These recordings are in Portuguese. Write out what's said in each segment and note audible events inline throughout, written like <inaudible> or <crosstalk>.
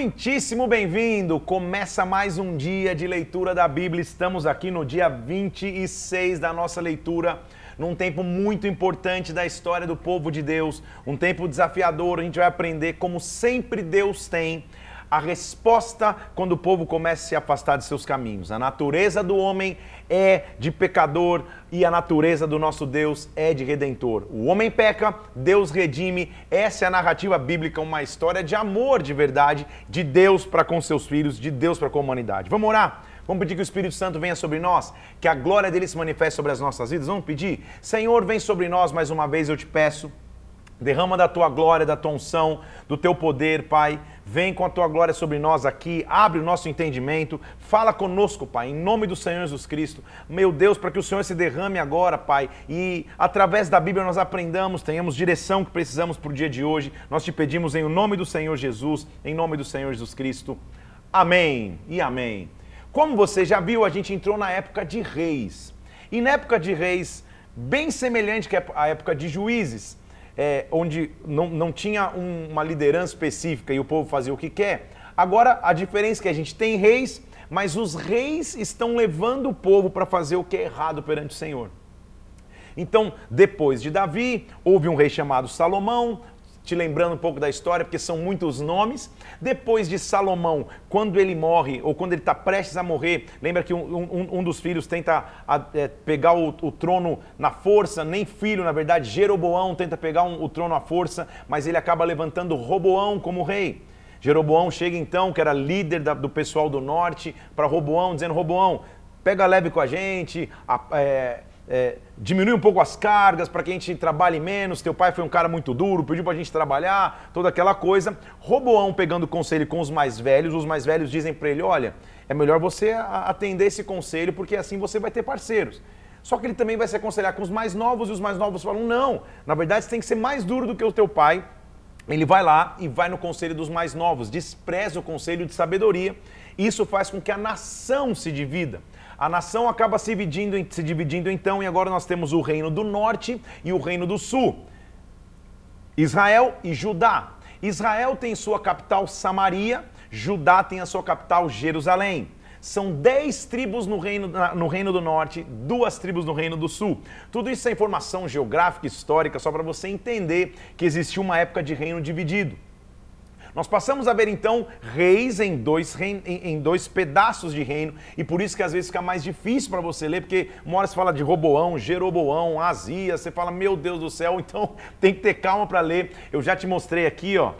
Muitíssimo bem-vindo! Começa mais um dia de leitura da Bíblia. Estamos aqui no dia 26 da nossa leitura, num tempo muito importante da história do povo de Deus, um tempo desafiador. A gente vai aprender como sempre Deus tem a resposta quando o povo começa a se afastar de seus caminhos. A natureza do homem é de pecador e a natureza do nosso Deus é de redentor. O homem peca, Deus redime. Essa é a narrativa bíblica, uma história de amor de verdade de Deus para com seus filhos, de Deus para com a humanidade. Vamos orar? Vamos pedir que o Espírito Santo venha sobre nós, que a glória dele se manifeste sobre as nossas vidas. Vamos pedir? Senhor, vem sobre nós mais uma vez, eu te peço. Derrama da tua glória, da tua unção, do teu poder, Pai. Vem com a tua glória sobre nós aqui, abre o nosso entendimento, fala conosco, Pai, em nome do Senhor Jesus Cristo. Meu Deus, para que o Senhor se derrame agora, Pai, e através da Bíblia nós aprendamos, tenhamos direção que precisamos para o dia de hoje. Nós te pedimos em nome do Senhor Jesus, em nome do Senhor Jesus Cristo. Amém e amém. Como você já viu, a gente entrou na época de reis. E na época de reis, bem semelhante à época de juízes é, onde não, não tinha um, uma liderança específica e o povo fazia o que quer. Agora, a diferença é que a gente tem reis, mas os reis estão levando o povo para fazer o que é errado perante o Senhor. Então, depois de Davi, houve um rei chamado Salomão, te lembrando um pouco da história, porque são muitos nomes. Depois de Salomão, quando ele morre, ou quando ele está prestes a morrer, lembra que um, um, um dos filhos tenta a, é, pegar o, o, trono na força, nem filho, na verdade, Jeroboão tenta pegar um, o trono à força, mas ele acaba levantando Roboão como rei. Jeroboão chega então, que era líder da, do pessoal do norte, para Roboão, dizendo: Roboão, pega leve com a gente, a, é, é, diminui um pouco as cargas para que a gente trabalhe menos. Teu pai foi um cara muito duro, pediu para a gente trabalhar, toda aquela coisa. Roboão pegando conselho com os mais velhos, os mais velhos dizem para ele: olha, é melhor você atender esse conselho porque assim você vai ter parceiros. Só que ele também vai se aconselhar com os mais novos e os mais novos falam: não, na verdade você tem que ser mais duro do que o teu pai. Ele vai lá e vai no conselho dos mais novos, despreza o conselho de sabedoria. Isso faz com que a nação se divida. A nação acaba se dividindo, se dividindo então, e agora nós temos o reino do norte e o reino do sul. Israel e Judá. Israel tem sua capital Samaria, Judá tem a sua capital Jerusalém. São dez tribos no reino, no reino do Norte, duas tribos no Reino do Sul. Tudo isso é informação geográfica, histórica, só para você entender que existiu uma época de reino dividido. Nós passamos a ver então reis em dois, em, em, dois pedaços de reino, e por isso que às vezes fica mais difícil para você ler, porque uma hora você fala de Roboão, Jeroboão, Azia, você fala, meu Deus do céu, <laughs> então tem que ter calma para ler. Eu já te mostrei aqui, ó,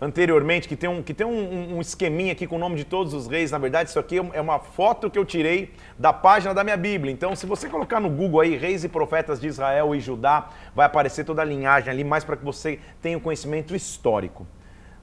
anteriormente, que tem, um, que tem um, um, esqueminha aqui com o nome de todos os reis. Na verdade, isso aqui é uma foto que eu tirei da página da minha Bíblia. Então, se você colocar no Google aí, reis e profetas de Israel e Judá, vai aparecer toda a linhagem ali, mais para que você tenha o um conhecimento histórico.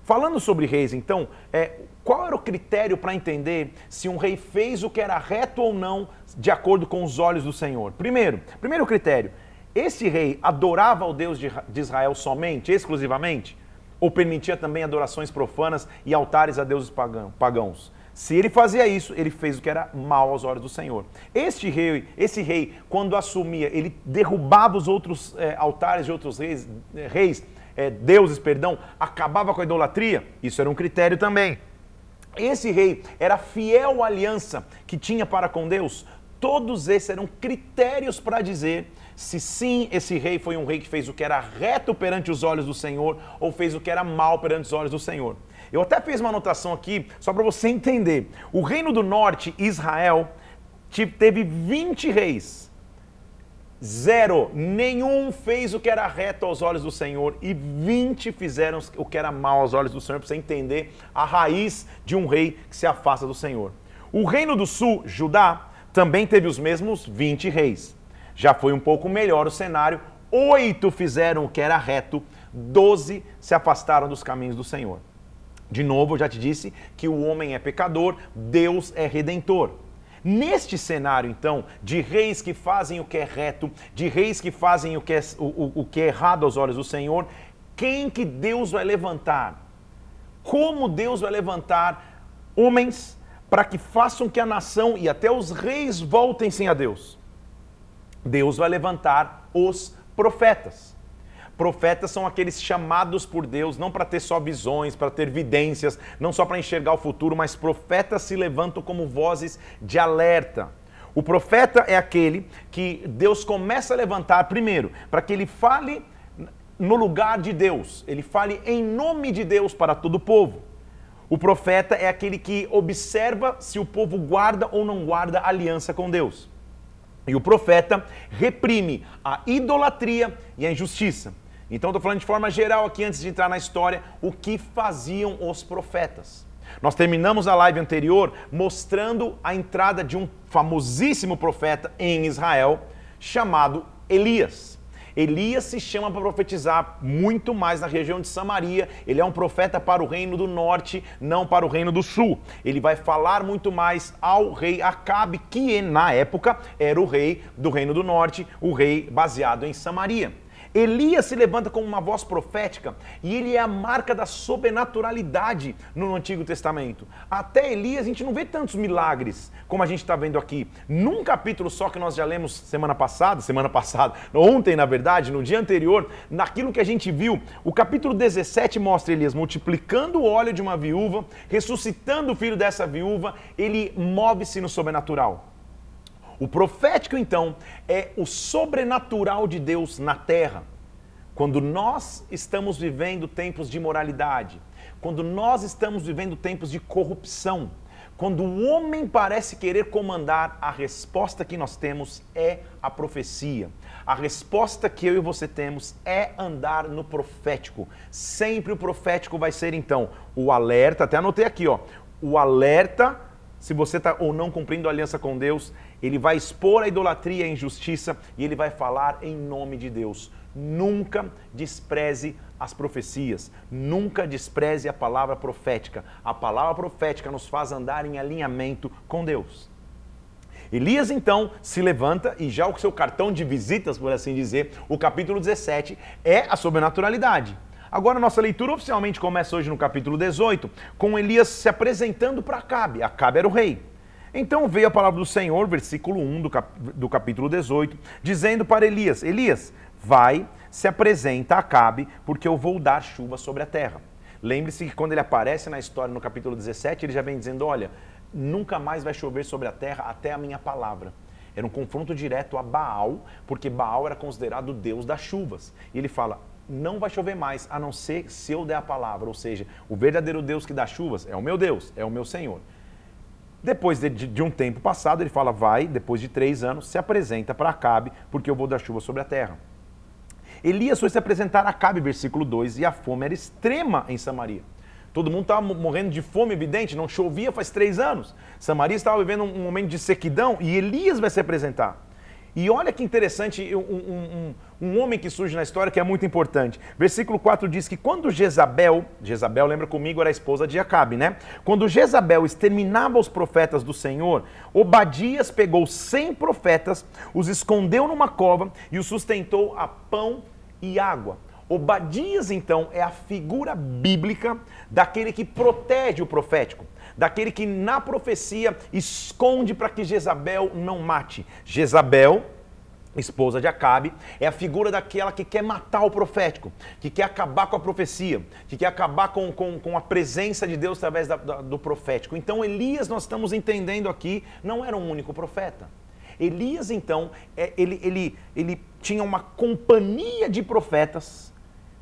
Falando sobre reis, então, é, qual era o critério para entender se um rei fez o que era reto ou não de acordo com os olhos do Senhor? Primeiro, primeiro critério, esse rei adorava o Deus de, Israel somente, exclusivamente? Ou permitia também adorações profanas e altares a deuses pagãos? Se ele fazia isso, ele fez o que era mal aos olhos do Senhor. Este rei, esse rei, quando assumia, ele derrubava os outros é, altares de outros reis, reis é, deuses, perdão, acabava com a idolatria, isso era um critério também. Esse rei era fiel à aliança que tinha para com Deus. Todos esses eram critérios para dizer se sim esse rei foi um rei que fez o que era reto perante os olhos do Senhor ou fez o que era mal perante os olhos do Senhor. Eu até fiz uma anotação aqui só para você entender. O reino do norte, Israel, teve 20 reis Zero. Nenhum fez o que era reto aos olhos do Senhor e 20 fizeram o que era mal aos olhos do Senhor, para você entender a raiz de um rei que se afasta do Senhor. O reino do sul, Judá, também teve os mesmos 20 reis. Já foi um pouco melhor o cenário. Oito fizeram o que era reto, doze se afastaram dos caminhos do Senhor. De novo, eu já te disse que o homem é pecador, Deus é redentor. Neste cenário, então, de reis que fazem o que é reto, de reis que fazem o que é, o, o que é errado aos olhos do Senhor, quem que Deus vai levantar? Como Deus vai levantar homens para que façam que a nação e até os reis voltem-se a Deus? Deus vai levantar os profetas. Profetas são aqueles chamados por Deus, não para ter só visões, para ter vidências, não só para enxergar o futuro, mas profetas se levantam como vozes de alerta. O profeta é aquele que Deus começa a levantar primeiro, para que ele fale no lugar de Deus, ele fale em nome de Deus para todo o povo. O profeta é aquele que observa se o povo guarda ou não guarda aliança com Deus. E o profeta reprime a idolatria e a injustiça. Então, estou falando de forma geral aqui, antes de entrar na história, o que faziam os profetas. Nós terminamos a live anterior mostrando a entrada de um famosíssimo profeta em Israel chamado Elias. Elias se chama para profetizar muito mais na região de Samaria. Ele é um profeta para o reino do norte, não para o reino do sul. Ele vai falar muito mais ao rei Acabe, que na época era o rei do reino do norte, o rei baseado em Samaria. Elias se levanta como uma voz profética e ele é a marca da sobrenaturalidade no Antigo Testamento. Até Elias a gente não vê tantos milagres como a gente está vendo aqui. Num capítulo só que nós já lemos semana passada, semana passada, <laughs> ontem na verdade, no dia anterior, naquilo que a gente viu, o capítulo 17 mostra Elias multiplicando o óleo de uma viúva, ressuscitando o filho dessa viúva, ele move-se no sobrenatural. O profético, então, é o sobrenatural de Deus na terra. Quando nós estamos vivendo tempos de moralidade, quando nós estamos vivendo tempos de corrupção, quando o homem parece querer comandar, a resposta que nós temos é a profecia. A resposta que eu e você temos é andar no profético. Sempre o profético vai ser então o alerta, até anotei aqui, ó, o alerta se você está ou não cumprindo a aliança com Deus, ele vai expor a idolatria e a injustiça e ele vai falar em nome de Deus. Nunca despreze as profecias, nunca despreze a palavra profética. A palavra profética nos faz andar em alinhamento com Deus. Elias então se levanta e já o seu cartão de visitas, por assim dizer, o capítulo 17 é a sobrenaturalidade. Agora, nossa leitura oficialmente começa hoje no capítulo 18, com Elias se apresentando para Acabe. Acabe era o rei. Então veio a palavra do Senhor, versículo 1 do, cap do capítulo 18, dizendo para Elias: Elias, vai, se apresenta Acabe, porque eu vou dar chuva sobre a terra. Lembre-se que quando ele aparece na história no capítulo 17, ele já vem dizendo: Olha, nunca mais vai chover sobre a terra até a minha palavra. Era um confronto direto a Baal, porque Baal era considerado o deus das chuvas. E ele fala: não vai chover mais, a não ser se eu der a palavra. Ou seja, o verdadeiro Deus que dá chuvas é o meu Deus, é o meu Senhor. Depois de, de, de, um tempo passado, ele fala: vai, depois de três anos, se apresenta para Acabe, porque eu vou dar chuva sobre a terra. Elias foi se apresentar a Acabe, versículo 2, e a fome era extrema em Samaria. Todo mundo estava morrendo de fome, evidente, não chovia faz três anos. Samaria estava vivendo um momento de sequidão e Elias vai se apresentar. E olha que interessante, um, um, um, um, homem que surge na história que é muito importante. Versículo 4 diz que quando Jezabel, Jezabel, lembra comigo, era a esposa de Acabe, né? Quando Jezabel exterminava os profetas do Senhor, Obadias pegou 100 profetas, os escondeu numa cova e os sustentou a pão e água. Obadias, então, é a figura bíblica daquele que protege o profético daquele que na profecia esconde para que Jezabel não mate. Jezabel, esposa de Acabe, é a figura daquela que quer matar o profético, que quer acabar com a profecia, que quer acabar com, com, com a presença de Deus através da, da, do profético. Então, Elias, nós estamos entendendo aqui, não era um único profeta. Elias, então, é, ele, ele, ele tinha uma companhia de profetas,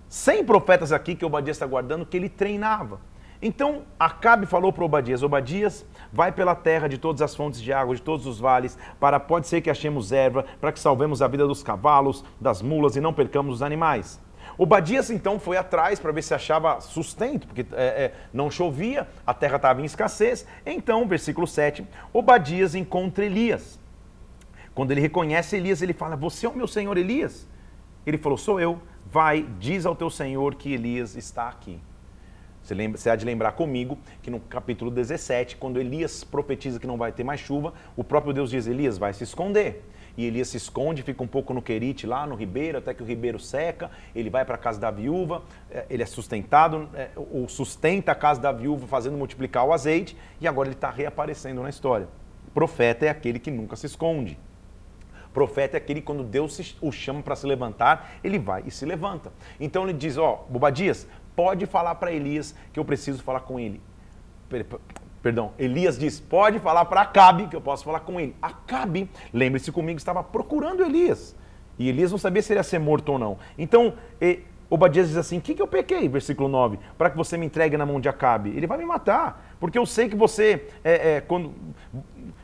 100 profetas aqui que Obadias está guardando, que ele treinava. Então Acabe falou para Obadias: Obadias, vai pela terra de todas as fontes de água, de todos os vales, para pode ser que achemos erva, para que salvemos a vida dos cavalos, das mulas e não percamos os animais. Obadias então foi atrás para ver se achava sustento, porque é, é, não chovia, a terra estava em escassez. Então, versículo 7, Obadias encontra Elias. Quando ele reconhece Elias, ele fala: Você é o meu senhor Elias? Ele falou: Sou eu. Vai, diz ao teu senhor que Elias está aqui. Você, lembra, você há de lembrar comigo que no capítulo 17, quando Elias profetiza que não vai ter mais chuva, o próprio Deus diz: Elias vai se esconder. E Elias se esconde, fica um pouco no Querite, lá no ribeiro, até que o ribeiro seca. Ele vai para a casa da viúva, é, ele é sustentado, é, ou sustenta a casa da viúva, fazendo multiplicar o azeite, e agora ele está reaparecendo na história. Profeta é aquele que nunca se esconde Profeta é aquele quando Deus o chama para se levantar, ele vai e se levanta. Então ele diz: Ó, oh, Bobadias, pode falar para Elias que eu preciso falar com ele. Perdão, Elias diz: pode falar para Acabe que eu posso falar com ele. Acabe, lembre-se comigo, estava procurando Elias. E Elias não sabia se ele ia ser morto ou não. Então, Obadias diz assim: O que, que eu pequei? Versículo 9: Para que você me entregue na mão de Acabe. Ele vai me matar, porque eu sei que você, é, é, quando,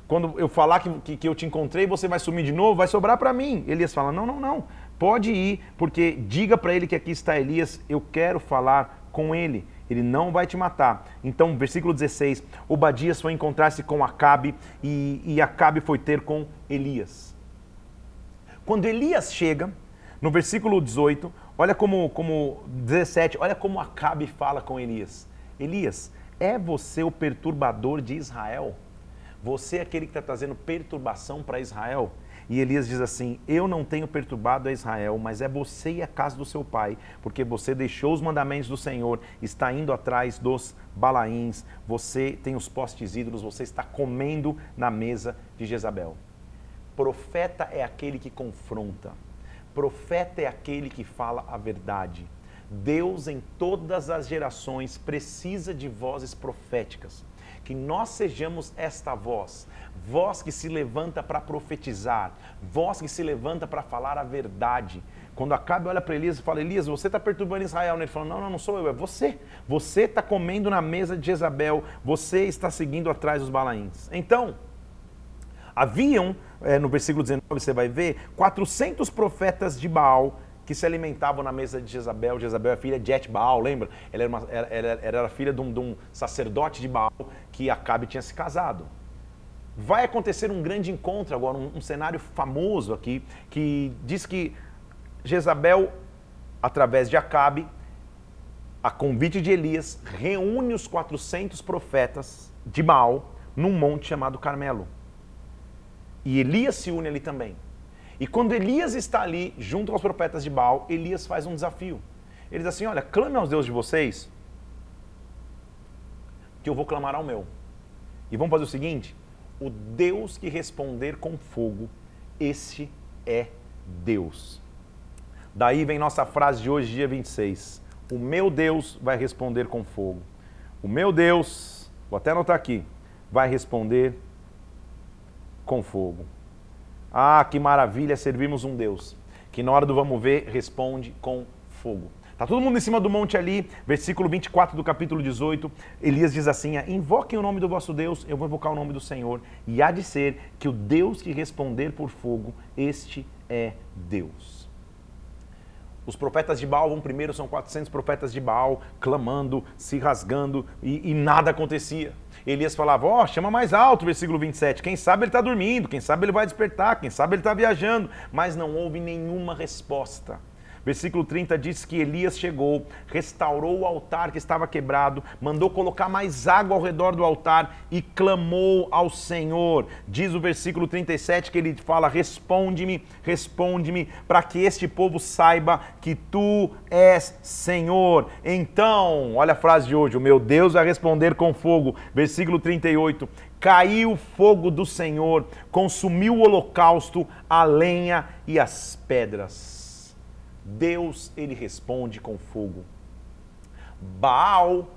quando eu falar que, que, que, eu te encontrei, você vai sumir de novo, vai sobrar para mim. Elias fala: Não, não, não. Pode ir, porque diga para ele que aqui está Elias, eu quero falar com ele. Ele não vai te matar. Então, versículo 16: Obadias foi encontrar-se com Acabe e, e Acabe foi ter com Elias. Quando Elias chega, no versículo 18, olha como, como 17, olha como Acabe fala com Elias. Elias, é você o perturbador de Israel? Você é aquele que está trazendo perturbação para Israel? E Elias diz assim: Eu não tenho perturbado a Israel, mas é você e a casa do seu pai, porque você deixou os mandamentos do Senhor, está indo atrás dos balaíns, você tem os postes ídolos, você está comendo na mesa de Jezabel. Profeta é aquele que confronta, profeta é aquele que fala a verdade. Deus, em todas as gerações, precisa de vozes proféticas que nós sejamos esta voz, voz que se levanta para profetizar, voz que se levanta para falar a verdade. Quando Acabe olha para Elias e fala, Elias, você está perturbando Israel. Ele fala, não, não, não sou eu, é você. Você está comendo na mesa de Jezabel, você está seguindo atrás dos balaíns. Então, haviam, é, no versículo 19 você vai ver, 400 profetas de Baal que se alimentavam na mesa de Jezabel. Jezabel é filha de Et Baal, lembra? Ela era, uma, era filha de um, de um, sacerdote de Baal que Acabe tinha se casado. Vai acontecer um grande encontro agora, um, um cenário famoso aqui, que diz que Jezabel, através de Acabe, a convite de Elias, reúne os 400 profetas de Baal num monte chamado Carmelo. E Elias se une ali também. E quando Elias está ali, junto com os profetas de Baal, Elias faz um desafio. Ele diz assim: Olha, clame aos deuses de vocês, que eu vou clamar ao meu. E vamos fazer o seguinte: o Deus que responder com fogo, esse é Deus. Daí vem nossa frase de hoje, dia 26. O meu Deus vai responder com fogo. O meu Deus, vou até anotar aqui, vai responder com fogo. Ah, que maravilha servirmos um Deus que na hora do vamos ver responde com fogo. Tá todo mundo em cima do monte ali, versículo 24 do capítulo 18. Elias diz assim: Invoquem o nome do vosso Deus, eu vou invocar o nome do Senhor, e há de ser que o Deus que responder por fogo, este é Deus. Os profetas de Baal vão primeiro, são 400 profetas de Baal, clamando, se rasgando, e, e nada acontecia. Elias falava, ó, oh, chama mais alto, versículo 27. Quem sabe ele está dormindo, quem sabe ele vai despertar, quem sabe ele está viajando. Mas não houve nenhuma resposta. Versículo 30 diz que Elias chegou, restaurou o altar que estava quebrado, mandou colocar mais água ao redor do altar e clamou ao Senhor. Diz o versículo 37 que ele fala: Responde-me, responde-me, para que este povo saiba que tu és Senhor. Então, olha a frase de hoje: O meu Deus vai responder com fogo. Versículo 38 caiu o fogo do Senhor, consumiu o holocausto, a lenha e as pedras. Deus ele responde com fogo. Baal,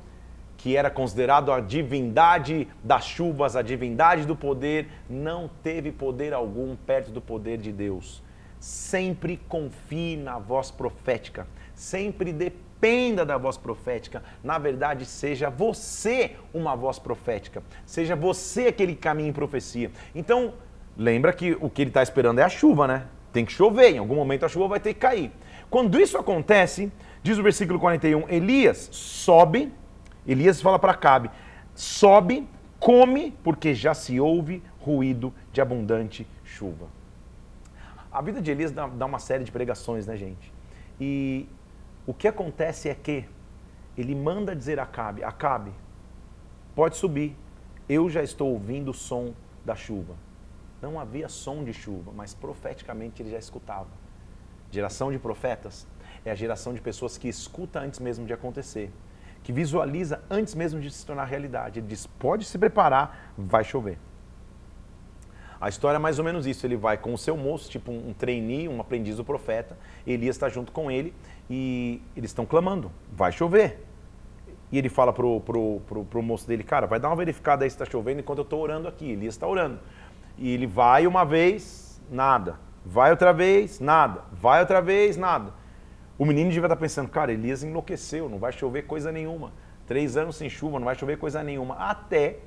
que era considerado a divindade das chuvas, a divindade do poder, não teve poder algum perto do poder de Deus. Sempre confie na voz profética, sempre dependa da voz profética. Na verdade, seja você uma voz profética, seja você aquele caminho em profecia. Então, lembra que o que ele está esperando é a chuva, né? Tem que chover, em algum momento a chuva vai ter que cair. Quando isso acontece, diz o versículo 41, Elias sobe, Elias fala para Cabe, sobe, come, porque já se ouve ruído de abundante chuva. A vida de Elias dá, uma série de pregações, né, gente? E o que acontece é que ele manda dizer a Cabe, Acabe, pode subir, eu já estou ouvindo o som da chuva. Não havia som de chuva, mas profeticamente ele já escutava. Geração de profetas é a geração de pessoas que escuta antes mesmo de acontecer, que visualiza antes mesmo de se tornar realidade. Ele diz: pode se preparar, vai chover. A história é mais ou menos isso. Ele vai com o seu moço, tipo um trainee, um aprendiz do profeta. Elias está junto com ele e eles estão clamando: vai chover. E ele fala pro, pro, pro, pro moço dele: cara, vai dar uma verificada aí se está chovendo enquanto eu estou orando aqui. Elias está orando. E ele vai uma vez, nada. Vai outra vez, nada. Vai outra vez, nada. O menino devia estar pensando: cara, Elias enlouqueceu, não vai chover coisa nenhuma. Três anos sem chuva, não vai chover coisa nenhuma. Até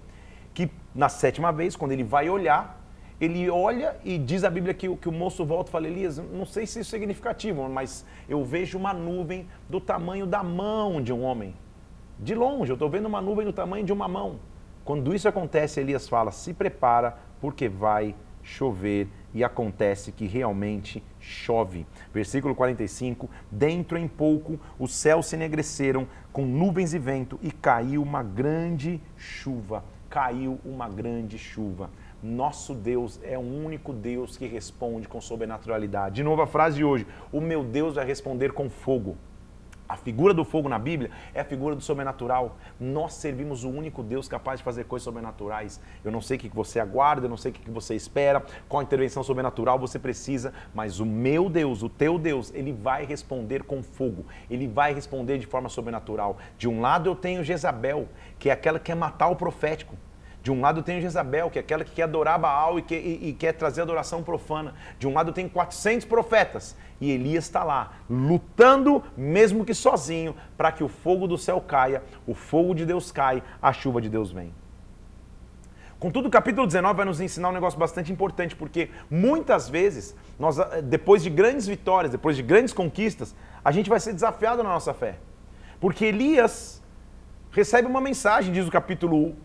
que na sétima vez, quando ele vai olhar, ele olha e diz a Bíblia que, que o moço volta e fala, Elias, não sei se isso é significativo, mas eu vejo uma nuvem do tamanho da mão de um homem. De longe, eu estou vendo uma nuvem do tamanho de uma mão. Quando isso acontece, Elias fala, se prepara, porque vai chover. E acontece que realmente chove. Versículo 45: Dentro em pouco os céus se enegreceram com nuvens e vento, e caiu uma grande chuva. Caiu uma grande chuva. Nosso Deus é o único Deus que responde com sobrenaturalidade. De novo a frase de hoje: O meu Deus vai responder com fogo. A figura do fogo na Bíblia é a figura do sobrenatural. Nós servimos o único Deus capaz de fazer coisas sobrenaturais. Eu não sei o que você aguarda, eu não sei o que você espera, qual intervenção sobrenatural você precisa, mas o meu Deus, o teu Deus, ele vai responder com fogo. Ele vai responder de forma sobrenatural. De um lado eu tenho Jezabel, que é aquela que quer matar o profético. De um lado tem Jezabel, que é aquela que quer adorar Baal e, que, e, e quer trazer adoração profana. De um lado tem 400 profetas e Elias está lá, lutando, mesmo que sozinho, para que o fogo do céu caia, o fogo de Deus cai, a chuva de Deus vem. Contudo, o capítulo 19 vai nos ensinar um negócio bastante importante, porque muitas vezes, nós, eh, depois de grandes vitórias, depois de grandes conquistas, a gente vai ser desafiado na nossa fé. Porque Elias recebe uma mensagem, diz o capítulo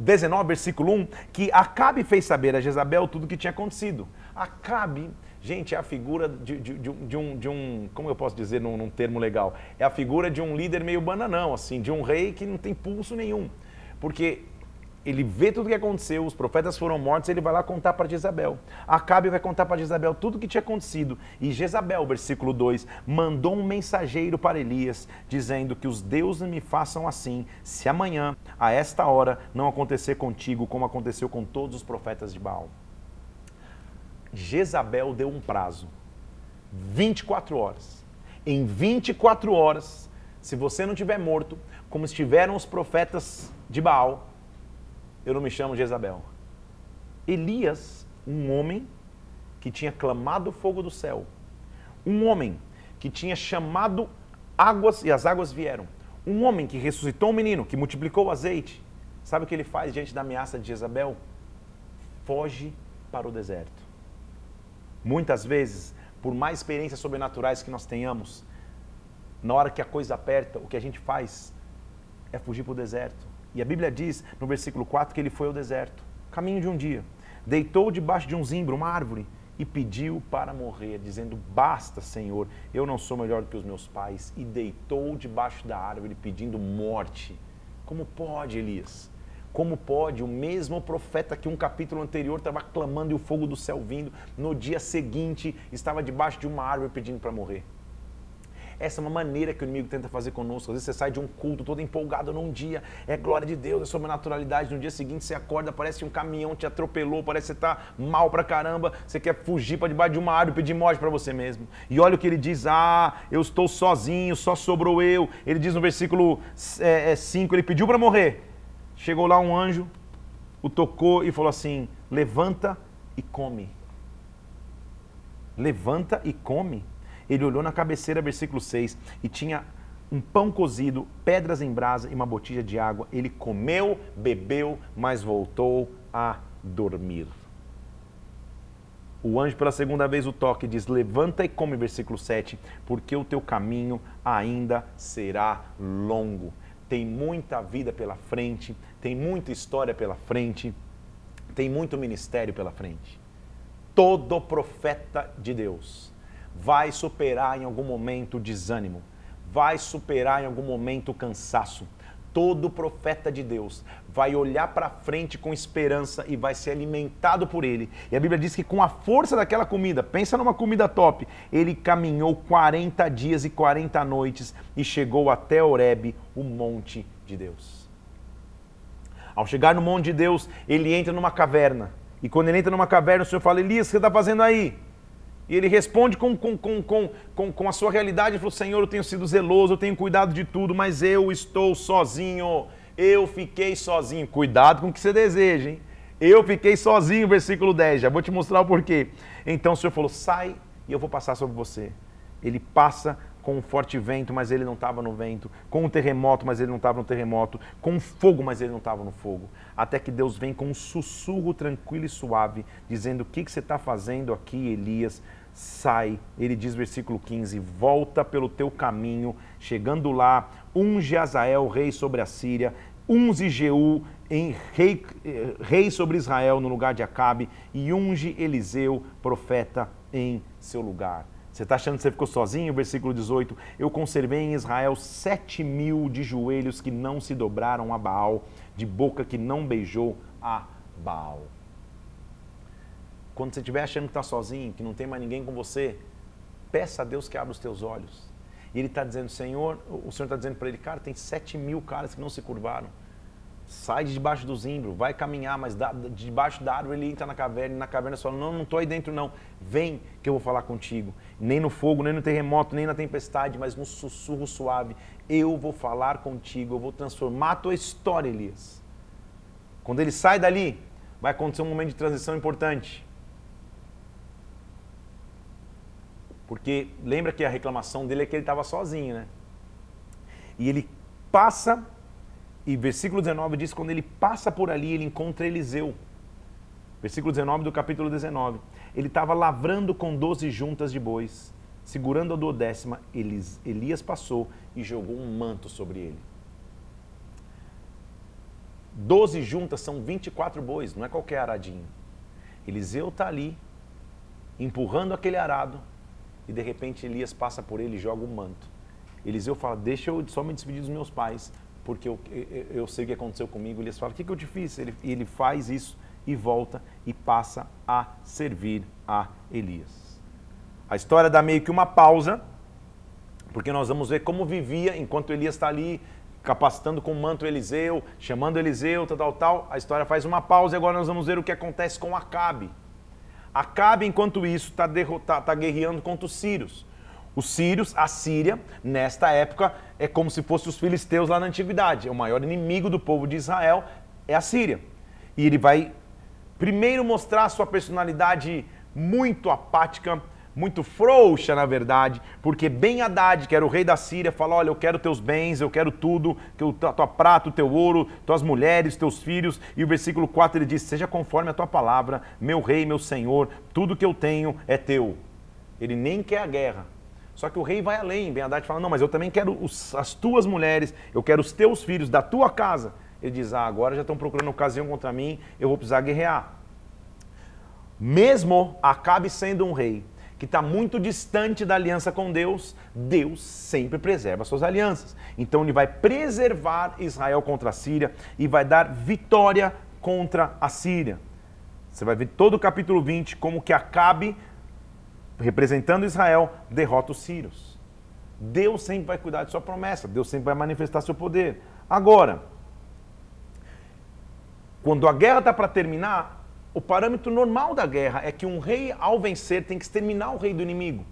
19, versículo 1, que Acabe fez saber a Jezabel tudo o que tinha acontecido. Acabe, gente, é a figura de, de, de, um, de um, como eu posso dizer num, num termo legal? É a figura de um líder meio bananão, assim, de um rei que não tem pulso nenhum. Porque ele vê tudo o que aconteceu, os profetas foram mortos, ele vai lá contar para Jezabel. Acabe vai contar para Jezabel tudo o que tinha acontecido. E Jezabel, versículo 2, mandou um mensageiro para Elias, dizendo que os deuses me façam assim, se amanhã, a esta hora, não acontecer contigo como aconteceu com todos os profetas de Baal. Jezabel deu um prazo, 24 horas. Em 24 horas, se você não tiver morto, como estiveram os profetas de Baal, eu não me chamo Jezabel. Elias, um homem que tinha clamado o fogo do céu, um homem que tinha chamado águas e as águas vieram, um homem que ressuscitou um menino, que multiplicou o azeite. Sabe o que ele faz diante da ameaça de Jezabel? Foge para o deserto. Muitas vezes, por mais experiências sobrenaturais que nós tenhamos, na hora que a coisa aperta, o que a gente faz é fugir para o deserto. E a Bíblia diz no versículo 4 que ele foi ao deserto, caminho de um dia. Deitou debaixo de um zimbro, uma árvore, e pediu para morrer, dizendo: Basta, Senhor, eu não sou melhor do que os meus pais. E deitou debaixo da árvore, pedindo morte. Como pode, Elias? Como pode o mesmo profeta que um capítulo anterior estava clamando e o fogo do céu vindo, no dia seguinte estava debaixo de uma árvore pedindo para morrer? Essa é uma maneira que o inimigo tenta fazer conosco. Às vezes você sai de um culto todo empolgado num dia, é glória de Deus, é sobrenaturalidade. No dia seguinte você acorda, parece que um caminhão te atropelou, parece que você está mal pra caramba, você quer fugir para debaixo de uma árvore pedir morte para você mesmo. E olha o que ele diz: Ah, eu estou sozinho, só sobrou eu. Ele diz no versículo 5: é, é, ele pediu para morrer. Chegou lá um anjo, o tocou e falou assim: Levanta e come. Levanta e come. Ele olhou na cabeceira, versículo 6, e tinha um pão cozido, pedras em brasa e uma botija de água. Ele comeu, bebeu, mas voltou a dormir. O anjo, pela segunda vez, o toque diz: Levanta e come, versículo 7, porque o teu caminho ainda será longo. Tem muita vida pela frente, tem muita história pela frente, tem muito ministério pela frente. Todo profeta de Deus vai superar em algum momento o desânimo, vai superar em algum momento o cansaço. Todo profeta de Deus vai olhar para frente com esperança e vai ser alimentado por ele. E a Bíblia diz que com a força daquela comida, pensa numa comida top, ele caminhou 40 dias e 40 noites e chegou até Horebe, o monte de Deus. Ao chegar no monte de Deus, ele entra numa caverna E quando ele entra numa caverna, o Senhor fala: Elias, o que você está fazendo aí? E ele responde com, com, com, com, com, com a sua realidade. Ele falou: Senhor, eu tenho sido zeloso, eu tenho cuidado de tudo, mas eu estou sozinho. Eu fiquei sozinho. Cuidado com o que você deseja, hein? Eu fiquei sozinho, versículo 10. Já vou te mostrar o porquê. Então o Senhor falou: sai e eu vou passar sobre você. Ele passa com um forte vento, mas ele não estava no vento, com um terremoto, mas ele não estava no terremoto, com fogo, mas ele não estava no fogo. Até que Deus vem com um sussurro tranquilo e suave, dizendo: O que, que você está fazendo aqui, Elias? Sai, ele diz, versículo 15: Volta pelo teu caminho, chegando lá, unge Azael, rei sobre a Síria, unge Jeú, em rei, eh, rei sobre Israel no lugar de Acabe, e unge Eliseu, profeta, em seu lugar. Você está achando que você ficou sozinho? Versículo 18: Eu conservei em Israel sete mil de joelhos que não se dobraram a Baal, de boca que não beijou a Baal. Quando você estiver achando que está sozinho, que não tem mais ninguém com você, peça a Deus que abra os teus olhos. E ele está dizendo, Senhor, o Senhor está dizendo para ele, cara, tem sete mil caras que não se curvaram. Sai de debaixo do zimbro, vai caminhar, mas da, debaixo da árvore ele entra na caverna, e na caverna fala, não, não estou aí dentro não, vem que eu vou falar contigo. Nem no fogo, nem no terremoto, nem na tempestade, mas num sussurro suave, eu vou falar contigo, eu vou transformar a tua história, Elias. Quando ele sai dali, vai acontecer um momento de transição importante. Porque lembra que a reclamação dele é que ele estava sozinho, né? E ele passa e versículo 19 diz: quando ele passa por ali, ele encontra Eliseu. Versículo 19 do capítulo 19. Ele estava lavrando com doze juntas de bois, segurando a duodécima. Elias passou e jogou um manto sobre ele. Doze juntas são 24 bois, não é qualquer aradinho. Eliseu está ali, empurrando aquele arado, e de repente Elias passa por ele e joga um manto. Eliseu fala: Deixa eu só me despedir dos meus pais, porque eu, eu, eu sei o que aconteceu comigo. Elias fala: O que, que eu te fiz? Ele, ele faz isso e volta e passa a servir a Elias. A história dá meio que uma pausa, porque nós vamos ver como vivia enquanto Elias está ali capacitando com o manto Eliseu, chamando Eliseu, tal, tal, tal. A história faz uma pausa e agora nós vamos ver o que acontece com Acabe. Acabe, enquanto isso, está tá, tá guerreando contra os sírios. Os sírios, a Síria, nesta época, é como se fossem os filisteus lá na antiguidade. O maior inimigo do povo de Israel é a Síria. E ele vai primeiro mostrar sua personalidade muito apática, muito frouxa, na verdade, porque Ben Haddad, que era o rei da Síria, fala: Olha, eu quero teus bens, eu quero tudo, o tua prata, o teu ouro, tuas mulheres, teus filhos. E o versículo 4 ele diz: Seja conforme a tua palavra, meu rei, meu senhor, tudo que eu tenho é teu. Ele nem quer a guerra, só que o rei vai além. Ben Haddad fala: Não, mas eu também quero os, as tuas mulheres, eu quero os teus filhos da tua casa. Ele diz: Ah, agora já estão procurando ocasião contra mim, eu vou precisar guerrear. Mesmo Acabe sendo um rei que está muito distante da aliança com Deus, Deus sempre preserva suas alianças. Então ele vai preservar Israel contra a Síria e vai dar vitória contra a Síria. Você vai ver todo o capítulo 20 como que Acabe representando Israel, derrota os sírios. Deus sempre vai cuidar de sua promessa, Deus sempre vai manifestar seu poder. Agora, quando a guerra está para terminar, o parâmetro normal da guerra é que um rei, ao vencer, tem que exterminar o rei do inimigo.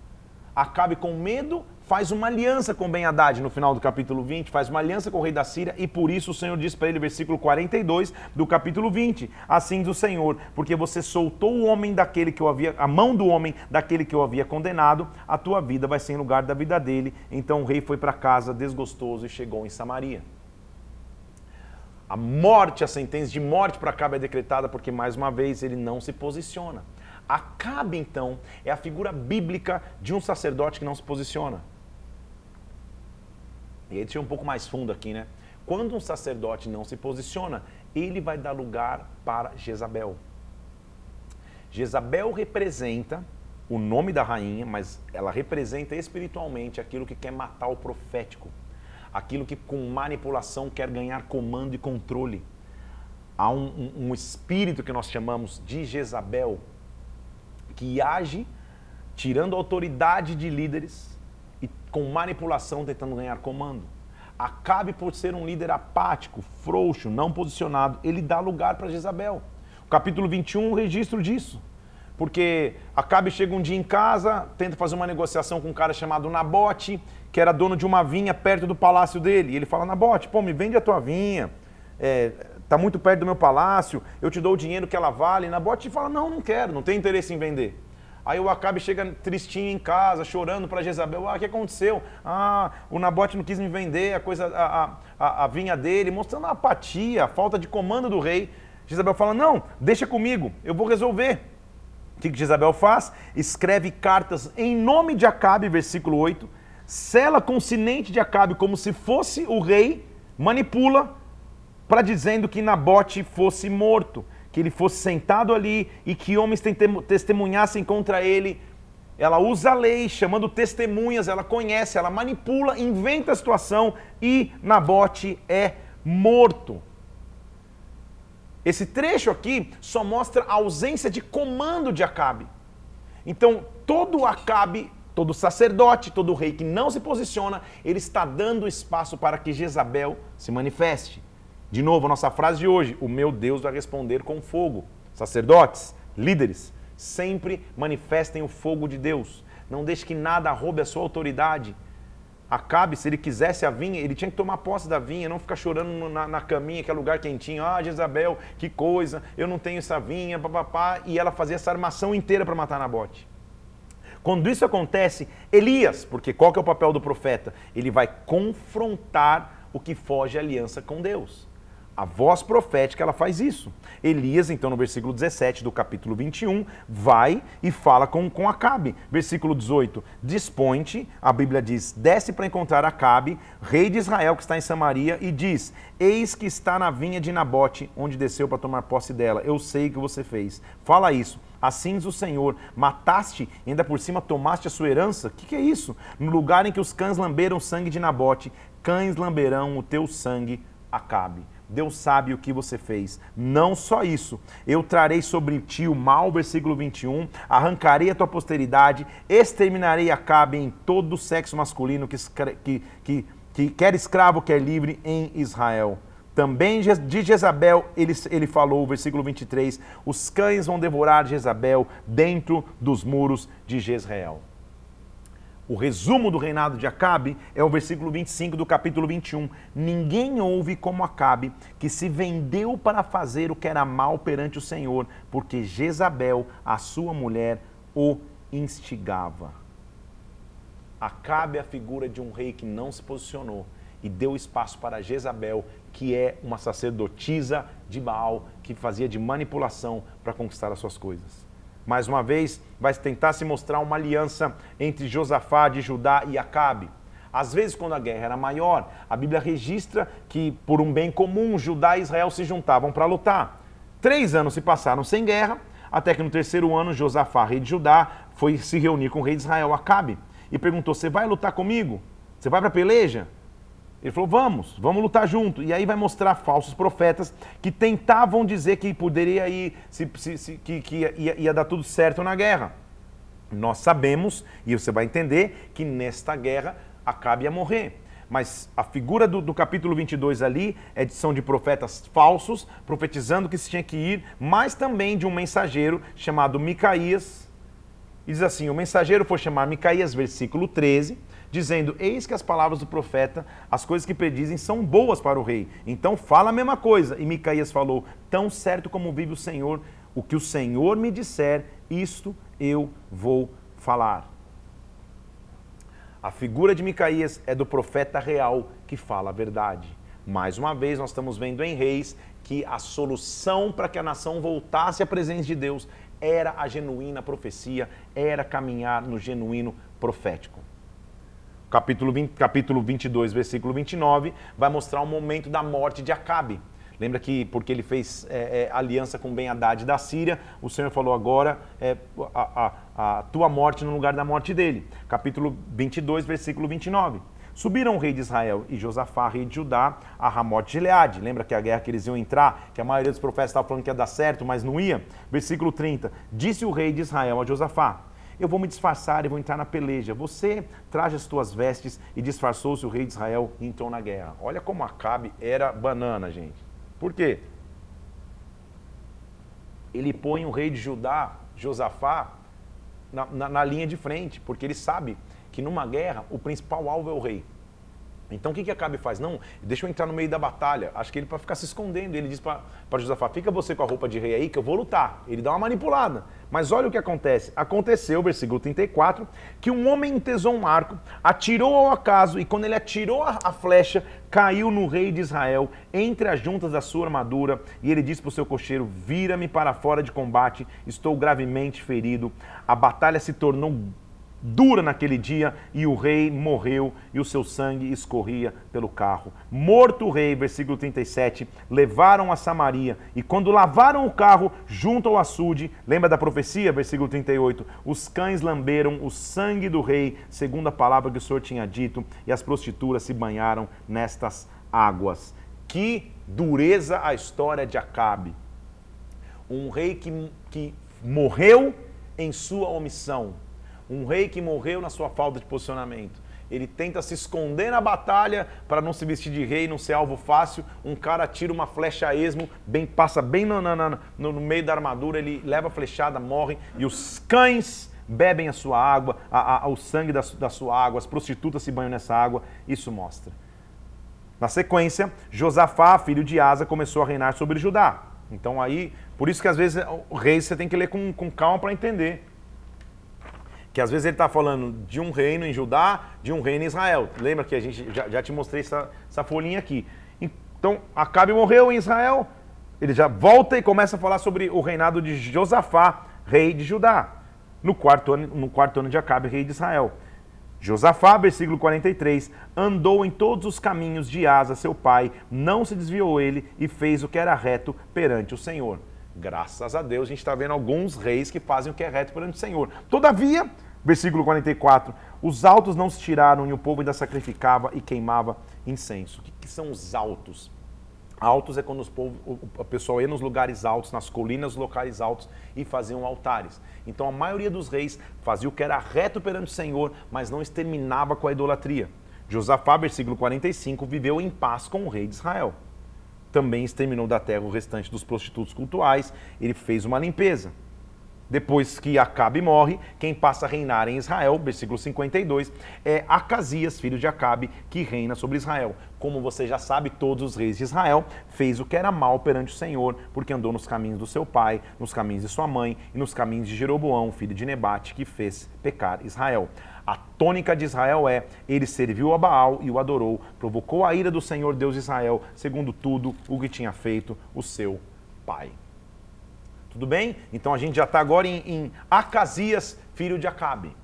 Acabe com medo faz uma aliança com Ben Haddad no final do capítulo 20, faz uma aliança com o rei da Síria, e por isso o Senhor diz para ele, versículo 42 do capítulo 20: Assim diz o Senhor, porque você soltou o homem daquele que eu havia, a mão do homem daquele que eu havia condenado, a tua vida vai ser em lugar da vida dele. Então o rei foi para casa desgostoso e chegou em Samaria. A morte, a sentença de morte para Acabe é decretada porque, mais uma vez, ele não se posiciona. Acabe, então, é a figura bíblica de um sacerdote que não se posiciona. E aí deixa um pouco mais fundo aqui, né? Quando um sacerdote não se posiciona, ele vai dar lugar para Jezabel. Jezabel representa o nome da rainha, mas ela representa espiritualmente aquilo que quer matar o profético, aquilo que com manipulação quer ganhar comando e controle. Há um, um, um espírito que nós chamamos de Jezabel, que age tirando autoridade de líderes, e com manipulação tentando ganhar comando. Acabe por ser um líder apático, frouxo, não posicionado, ele dá lugar para Jezabel. capítulo 21, um registro disso. Porque Acabe chega um dia em casa, tenta fazer uma negociação com um cara chamado Nabote, que era dono de uma vinha perto do palácio dele. E ele fala, Nabote, pô, me vende a tua vinha, é, tá muito perto do meu palácio, eu te dou o dinheiro que ela vale. Nabote fala, não, não quero, não tenho interesse em vender. Aí o Acabe chega tristinho em casa, chorando para Jezabel. Ah, o que aconteceu? Ah, o Nabote não quis me vender a coisa, a, a, a vinha dele, mostrando a apatia, a falta de comando do rei. Jezabel fala: Não, deixa comigo, eu vou resolver. O que Jezabel faz? Escreve cartas em nome de Acabe, versículo 8, sela com o sinente de Acabe como se fosse o rei, manipula para dizendo que Nabote fosse morto que ele fosse sentado ali e que homens testemunhassem contra ele. Ela usa a lei, chamando testemunhas, ela conhece, ela manipula, inventa a situação e Nabote é morto. Esse trecho aqui só mostra a ausência de comando de Acabe. Então, todo Acabe, todo sacerdote, todo rei que não se posiciona, ele está dando espaço para que Jezabel se manifeste. De novo, a nossa frase de hoje: o meu Deus vai responder com fogo. Sacerdotes, líderes, sempre manifestem o fogo de Deus. Não deixe que nada roube a sua autoridade. Acabe, se ele quisesse a vinha, ele tinha que tomar posse da vinha, não ficar chorando na, na caminha, que é lugar quentinho. Ah, Jezabel, que coisa, eu não tenho essa vinha, papapá. E ela fazia essa armação inteira para matar Nabote. Quando isso acontece, Elias, porque qual que é o papel do profeta? Ele vai confrontar o que foge à aliança com Deus. A voz profética, ela faz isso. Elias, então, no versículo 17 do capítulo 21, vai e fala com, com Acabe. Versículo 18, dispõe-te, a Bíblia diz, desce para encontrar Acabe, rei de Israel que está em Samaria, e diz, eis que está na vinha de Nabote, onde desceu para tomar posse dela. Eu sei que você fez. Fala isso. Assim diz o Senhor, mataste ainda por cima tomaste a sua herança? O que, que é isso? No lugar em que os cães lamberam sangue de Nabote, cães lamberão o teu sangue, Acabe. Deus sabe o que você fez. Não só isso, eu trarei sobre ti o mal, versículo 21, arrancarei a tua posteridade, exterminarei a cabe em todo o sexo masculino que, que, que, que quer escravo, quer livre em Israel. Também de Jezabel ele, ele falou, versículo 23, os cães vão devorar Jezabel dentro dos muros de Jezreel. O resumo do reinado de Acabe é o versículo 25 do capítulo 21. Ninguém houve como Acabe, que se vendeu para fazer o que era mal perante o Senhor, porque Jezabel, a sua mulher, o instigava. Acabe é a figura de um rei que não se posicionou e deu espaço para Jezabel, que é uma sacerdotisa de Baal, que fazia de manipulação para conquistar as suas coisas mais uma vez, vai tentar se mostrar uma aliança entre Josafá de Judá e Acabe. Às vezes, quando a guerra era maior, a Bíblia registra que, por um bem comum, Judá e Israel se juntavam para lutar. Três anos se passaram sem guerra, até que no terceiro ano, Josafá, rei de Judá, foi se reunir com o rei de Israel, Acabe, e perguntou: Você vai lutar comigo? Você vai para a peleja? Ele falou: vamos, vamos lutar junto. E aí vai mostrar falsos profetas que tentavam dizer que poderia ir, se, se, se, que, que ia, ia, dar tudo certo na guerra. Nós sabemos, e você vai entender, que nesta guerra Acabe a morrer. Mas a figura do, do capítulo 22 ali é de, são de profetas falsos, profetizando que se tinha que ir, mas também de um mensageiro chamado Micaías. E diz assim: o mensageiro foi chamar Micaías, versículo 13 dizendo: Eis que as palavras do profeta, as coisas que predizem, são boas para o rei. Então fala a mesma coisa. E Micaías falou: Tão certo como vive o Senhor, o que o Senhor me disser, isto eu vou falar. A figura de Micaías é do profeta real que fala a verdade. Mais uma vez, nós estamos vendo em Reis que a solução para que a nação voltasse à presença de Deus era a genuína profecia, era caminhar no genuíno profético capítulo, 20, capítulo 22, versículo 29, vai mostrar o momento da morte de Acabe. Lembra que porque ele fez é, é, aliança com Ben Haddad da Síria, o Senhor falou agora é, a, a, a, tua morte no lugar da morte dele. Capítulo 22, versículo 29. Subiram o rei de Israel e Josafá, rei de Judá, a Ramote de Gileade. Lembra que a guerra que eles iam entrar, que a maioria dos profetas estava falando que ia dar certo, mas não ia? Versículo 30. Disse o rei de Israel a Josafá: eu vou me disfarçar e vou entrar na peleja. Você traje as tuas vestes e disfarçou-se o rei de Israel e entrou na guerra. Olha como Acabe era banana, gente. Por quê? ele põe o rei de Judá, Josafá, na, na, na linha de frente, porque ele sabe que numa guerra o principal alvo é o rei. Então o que, que Acabe faz? Não, deixa eu entrar no meio da batalha. Acho que ele para ficar se escondendo. Ele diz para Josafá: fica você com a roupa de rei aí que eu vou lutar. Ele dá uma manipulada. Mas olha o que acontece. Aconteceu, versículo 34, que um homem entesou um arco, atirou ao acaso, e quando ele atirou a, a flecha, caiu no rei de Israel, entre as juntas da sua armadura, e ele disse para o seu cocheiro: Vira-me para fora de combate, estou gravemente ferido. A batalha se tornou dura naquele dia e o rei morreu e o seu sangue escorria pelo carro. Morto o rei, versículo 37, levaram a Samaria e quando lavaram o carro junto ao açude, lembra da profecia, versículo 38, os cães lamberam o sangue do rei, segundo a palavra que o Senhor tinha dito, e as prostitutas se banharam nestas águas. Que dureza a história de Acabe. Um rei que, que morreu em sua omissão um rei que morreu na sua falta de posicionamento. Ele tenta se esconder na batalha para não se vestir de rei, não ser alvo fácil. Um cara tira uma flecha a esmo, bem, passa bem no, no, no, no meio da armadura, ele leva a flechada, morre. E os cães bebem a sua água, a, a, o sangue da, da sua água, as prostitutas se banham nessa água. Isso mostra. Na sequência, Josafá, filho de Asa, começou a reinar sobre Judá. Então aí, por isso que às vezes o rei você tem que ler com, com calma para entender que às vezes ele está falando de um reino em Judá, de um reino em Israel. Lembra que a gente já, já te mostrei essa, essa folhinha aqui. Então, Acabe morreu em Israel, ele já volta e começa a falar sobre o reinado de Josafá, rei de Judá, no quarto ano, no quarto ano de Acabe, rei de Israel. Josafá, versículo 43, andou em todos os caminhos de Asa, seu pai, não se desviou ele e fez o que era reto perante o Senhor. Graças a Deus, a gente está vendo alguns reis que fazem o que é reto perante o Senhor. Todavia, Versículo 44. Os altos não se tiraram e o povo ainda sacrificava e queimava incenso. O que, que são os altos? Altos é quando os povo, o, pessoal ia nos lugares altos, nas colinas, locais altos e faziam altares. Então a maioria dos reis fazia o que era reto perante o Senhor, mas não exterminava com a idolatria. Josafá, versículo 45, viveu em paz com o rei de Israel. Também exterminou da terra o restante dos prostitutos cultuais, ele fez uma limpeza. Depois que Acabe morre, quem passa a reinar em Israel, versículo 52, é Acasias, filho de Acabe, que reina sobre Israel. Como você já sabe, todos os reis de Israel fez o que era mal perante o Senhor, porque andou nos caminhos do seu pai, nos caminhos de sua mãe e nos caminhos de Jeroboão, filho de Nebate, que fez pecar Israel. A tônica de Israel é: ele serviu a Baal e o adorou, provocou a ira do Senhor Deus de Israel, segundo tudo o que tinha feito o seu pai. Tudo bem? Então a gente já está agora em, em Acasias, filho de Acabe.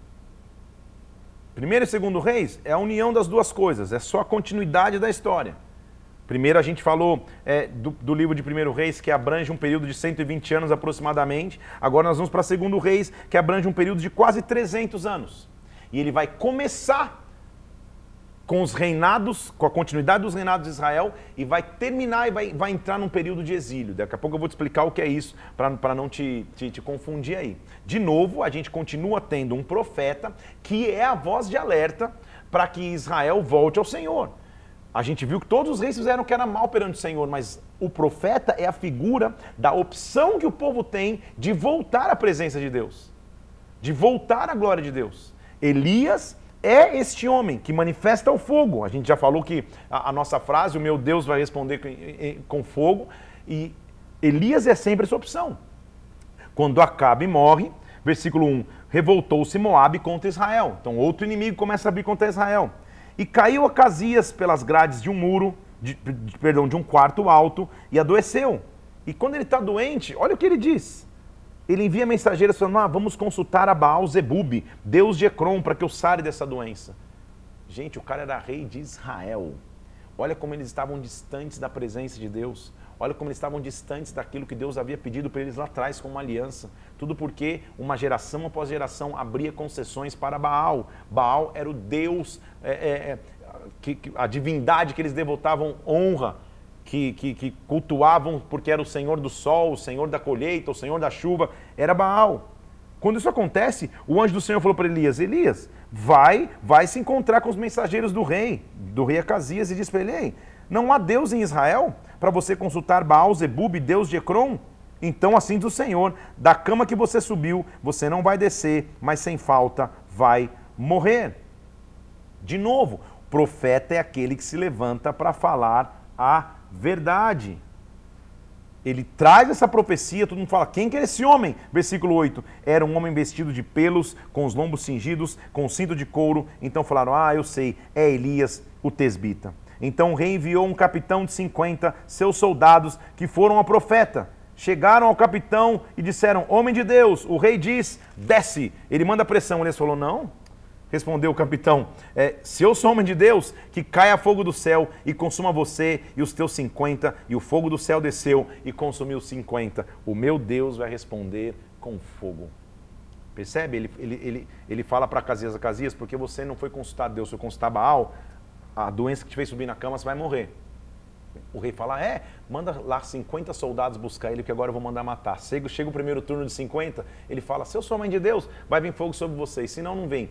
Primeiro e segundo reis é a união das duas coisas, é só a continuidade da história. Primeiro a gente falou é, do, do, livro de Primeiro Reis, que abrange um período de 120 anos aproximadamente. Agora nós vamos para Segundo Reis, que abrange um período de quase 300 anos. E ele vai começar com os reinados, com a continuidade dos reinados de Israel e vai terminar e vai, vai entrar num período de exílio. Daqui a pouco eu vou te explicar o que é isso, para não te, te, te, confundir aí. De novo, a gente continua tendo um profeta que é a voz de alerta para que Israel volte ao Senhor. A gente viu que todos os reis fizeram o que era mal perante o Senhor, mas o profeta é a figura da opção que o povo tem de voltar à presença de Deus, de voltar à glória de Deus. Elias é este homem que manifesta o fogo. A gente já falou que a, a nossa frase, o meu Deus vai responder com, com fogo, e Elias é sempre essa opção. Quando Acabe morre, versículo 1, revoltou-se Moabe contra Israel. Então outro inimigo começa a vir contra Israel. E caiu Acasias pelas grades de um muro, de, de, perdão, de um quarto alto, e adoeceu. E quando ele está doente, olha o que ele diz. Ele envia mensageiros falando: ah, vamos consultar a Baal Zebub, Deus de Ecrom, para que eu sare dessa doença. Gente, o cara era rei de Israel. Olha como eles estavam distantes da presença de Deus. Olha como eles estavam distantes daquilo que Deus havia pedido para eles lá atrás como aliança. Tudo porque uma geração após geração abria concessões para Baal. Baal era o Deus, é, é, é que, a divindade que eles devotavam honra que, que, que, cultuavam porque era o Senhor do sol, o Senhor da colheita, o Senhor da chuva, era Baal. Quando isso acontece, o anjo do Senhor falou para Elias: Elias, vai, vai se encontrar com os mensageiros do rei, do rei Acasias, e diz para ele: Ei, não há Deus em Israel para você consultar Baal, Zebub, Deus de Ecrom? Então, assim diz o Senhor: da cama que você subiu, você não vai descer, mas sem falta vai morrer. De novo, profeta é aquele que se levanta para falar a verdade. Ele traz essa profecia, todo mundo fala: quem que é esse homem? Versículo 8: Era um homem vestido de pelos, com os lombos cingidos, com cinto de couro. Então falaram: Ah, eu sei, é Elias, o tesbita. Então o rei enviou um capitão de 50 seus soldados que foram ao profeta. Chegaram ao capitão e disseram: Homem de Deus, o rei diz: desce. Ele manda pressão. Ele falou: Não, Respondeu o capitão: é, Se eu sou homem de Deus, que caia fogo do céu e consuma você e os teus cinquenta, e o fogo do céu desceu e consumiu os cinquenta. O meu Deus vai responder com fogo. Percebe? Ele, ele, ele, ele fala para Casias: Casias, porque você não foi consultar Deus, foi consultar Baal, a doença que te fez subir na cama, você vai morrer. O rei fala: É, manda lá 50 soldados buscar ele, que agora eu vou mandar matar. Chega, chega o primeiro turno de 50, ele fala: Se eu sou mãe de Deus, vai vir fogo sobre vocês, senão não vem.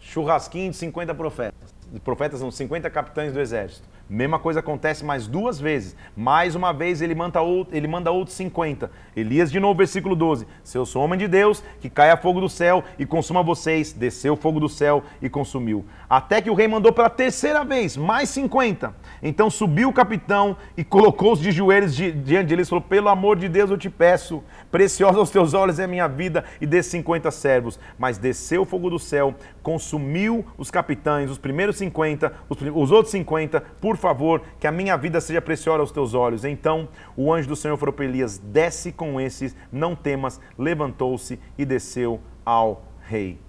Churrasquinho de 50 profetas. Profetas são 50 capitães do exército. Mesma coisa acontece mais duas vezes. Mais uma vez ele manda, outro, ele manda outros 50. Elias, de novo, versículo 12. Se eu sou homem de Deus, que caia fogo do céu e consuma vocês. Desceu fogo do céu e consumiu. Até que o rei mandou pela terceira vez, mais 50. Então subiu o capitão e colocou-os de joelhos diante de eles e falou: Pelo amor de Deus, eu te peço, preciosa aos teus olhos é a minha vida e desses 50 servos. Mas desceu o fogo do céu, consumiu os capitães, os primeiros 50, os, os outros 50, por por favor, que a minha vida seja preciosa aos teus olhos. Então o anjo do Senhor falou para Elias: desce com esses, não temas. Levantou-se e desceu ao rei.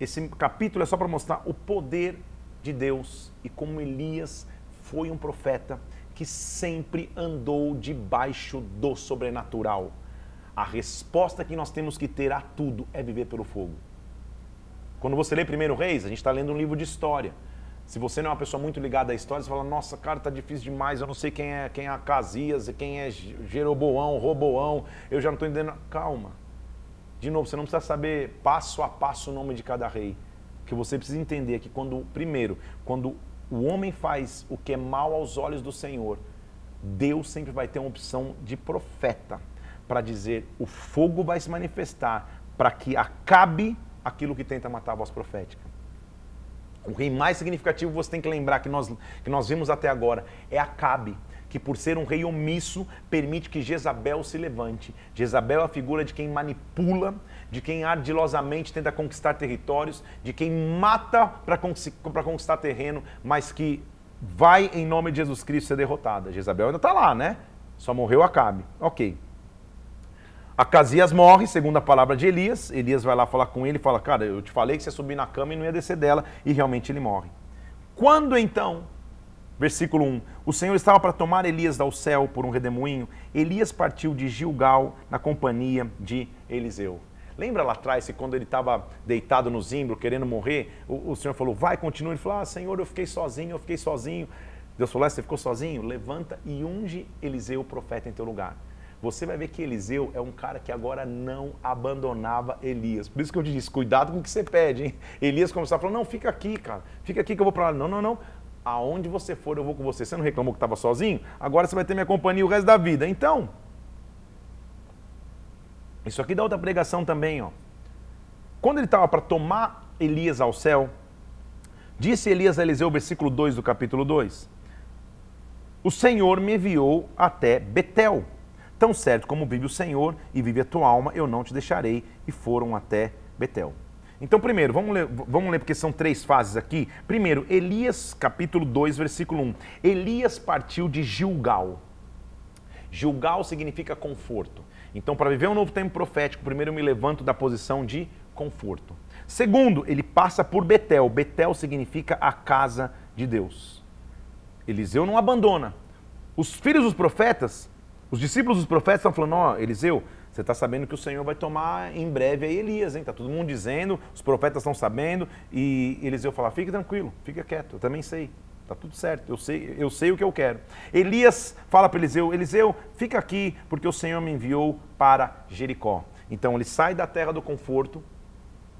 Esse capítulo é só para mostrar o poder de Deus e como Elias foi um profeta que sempre andou debaixo do sobrenatural. A resposta que nós temos que ter a tudo é viver pelo fogo. Quando você lê Primeiro Reis, a gente está lendo um livro de história. Se você não é uma pessoa muito ligada à história, você fala, nossa, cara, tá difícil demais, eu não sei quem é, quem é Acasias, quem é Jeroboão, Roboão, eu já não estou entendendo. Calma. De novo, você não precisa saber passo a passo o nome de cada rei. O que você precisa entender é que quando, primeiro, quando o homem faz o que é mal aos olhos do Senhor, Deus sempre vai ter uma opção de profeta para dizer o fogo vai se manifestar para que acabe aquilo que tenta matar a voz profética. O rei mais significativo você tem que lembrar que nós, que nós vimos até agora é Acabe, que por ser um rei omisso permite que Jezabel se levante. Jezabel é a figura de quem manipula, de quem ardilosamente tenta conquistar territórios, de quem mata para conquistar terreno, mas que vai em nome de Jesus Cristo ser derrotada. Jezabel ainda está lá, né? Só morreu Acabe. Ok. Acasias morre, segundo a palavra de Elias. Elias vai lá falar com ele e fala: Cara, eu te falei que você ia subir na cama e não ia descer dela. E realmente ele morre. Quando então, versículo 1, o Senhor estava para tomar Elias ao céu por um redemoinho, Elias partiu de Gilgal na companhia de Eliseu. Lembra lá atrás que quando ele estava deitado no zimbro, querendo morrer, o, o Senhor falou: Vai, continua. Ele falou: Ah, Senhor, eu fiquei sozinho, eu fiquei sozinho. Deus falou: ah, Você ficou sozinho? Levanta e unge Eliseu, o profeta, em teu lugar você vai ver que Eliseu é um cara que agora não abandonava Elias. Por isso que eu te disse, cuidado com o que você pede, hein? Elias começou a falar, não, fica aqui, cara, fica aqui que eu vou para lá. Não, não, não. Aonde você for, eu vou com você. Você não reclamou que estava sozinho? Agora você vai ter minha companhia o resto da vida. Então, isso aqui dá outra pregação também, ó. Quando ele estava para tomar Elias ao céu, disse Elias a Eliseu, versículo 2 do capítulo 2: O Senhor me enviou até Betel Tão certo como vive o Senhor e vive a tua alma, eu não te deixarei. E foram até Betel. Então, primeiro, vamos ler, vamos ler porque são três fases aqui. Primeiro, Elias, capítulo 2, versículo 1. Elias partiu de Gilgal. Gilgal significa conforto. Então, para viver um novo tempo profético, primeiro eu me levanto da posição de conforto. Segundo, ele passa por Betel. Betel significa a casa de Deus. Eliseu não abandona. Os filhos dos profetas os discípulos dos profetas estão falando, ó, oh, Eliseu, você está sabendo que o Senhor vai tomar em breve aí Elias, hein? Está todo mundo dizendo, os profetas estão sabendo, e Eliseu fala, fique tranquilo, fica quieto, eu também sei, está tudo certo, eu sei, eu sei o que eu quero. Elias fala para Eliseu, Eliseu, fica aqui, porque o Senhor me enviou para Jericó. Então ele sai da terra do conforto,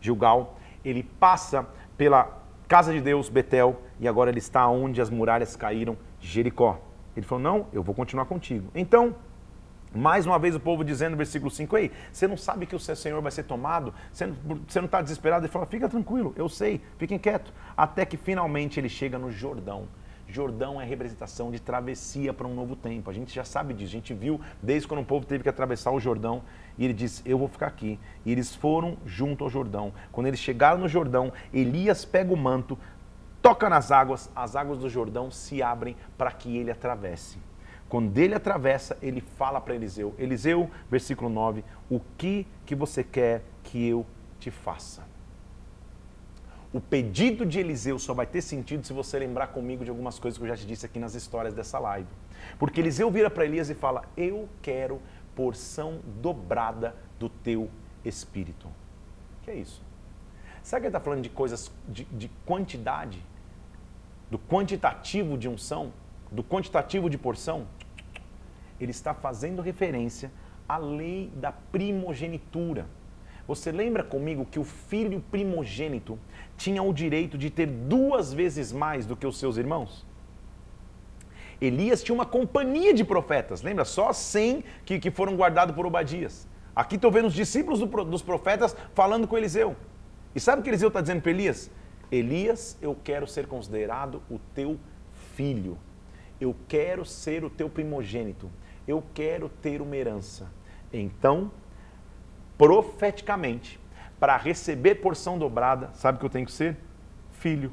Gilgal, ele passa pela casa de Deus, Betel, e agora ele está onde as muralhas caíram, Jericó. Ele falou: Não, eu vou continuar contigo. Então, mais uma vez o povo dizendo no versículo 5, ei, você não sabe que o seu Senhor vai ser tomado? Você não está desesperado? Ele fala, fica tranquilo, eu sei, fiquem quietos. Até que finalmente ele chega no Jordão. Jordão é representação de travessia para um novo tempo. A gente já sabe disso, a gente viu desde quando o povo teve que atravessar o Jordão e ele disse: Eu vou ficar aqui. E eles foram junto ao Jordão. Quando eles chegaram no Jordão, Elias pega o manto, toca nas águas, as águas do Jordão se abrem para que ele atravesse. Quando ele atravessa, ele fala para Eliseu: Eliseu, versículo 9: O que que você quer que eu te faça? O pedido de Eliseu só vai ter sentido se você lembrar comigo de algumas coisas que eu já te disse aqui nas histórias dessa live. Porque Eliseu vira para Elias e fala: Eu quero porção dobrada do teu espírito. Que é isso? Sabe que ele está falando de coisas de, de quantidade? Do quantitativo de unção? Do quantitativo de porção? Ele está fazendo referência à lei da primogenitura. Você lembra comigo que o filho primogênito tinha o direito de ter duas vezes mais do que os seus irmãos? Elias tinha uma companhia de profetas, lembra? Só 100 que, que foram guardados por Obadias. Aqui estou vendo os discípulos do, dos profetas falando com Eliseu. E sabe o que Eliseu está dizendo para Elias? Elias, eu quero ser considerado o teu filho. Eu quero ser o teu primogênito. Eu quero ter uma herança. Então, profeticamente, para receber porção dobrada, sabe o que eu tenho que ser? Filho.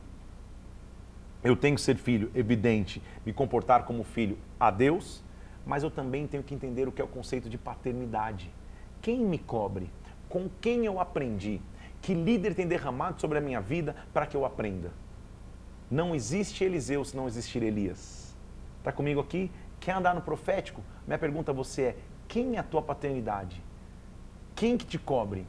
Eu tenho que ser filho, evidente, me comportar como filho a Deus, mas eu também tenho que entender o que é o conceito de paternidade. Quem me cobre? Com quem eu aprendi? Que líder tem derramado sobre a minha vida para que eu aprenda? Não existe Eliseu se não existir Elias. Está comigo aqui? Quer andar no profético? Minha pergunta a você é: quem é a tua paternidade? Quem que te cobre?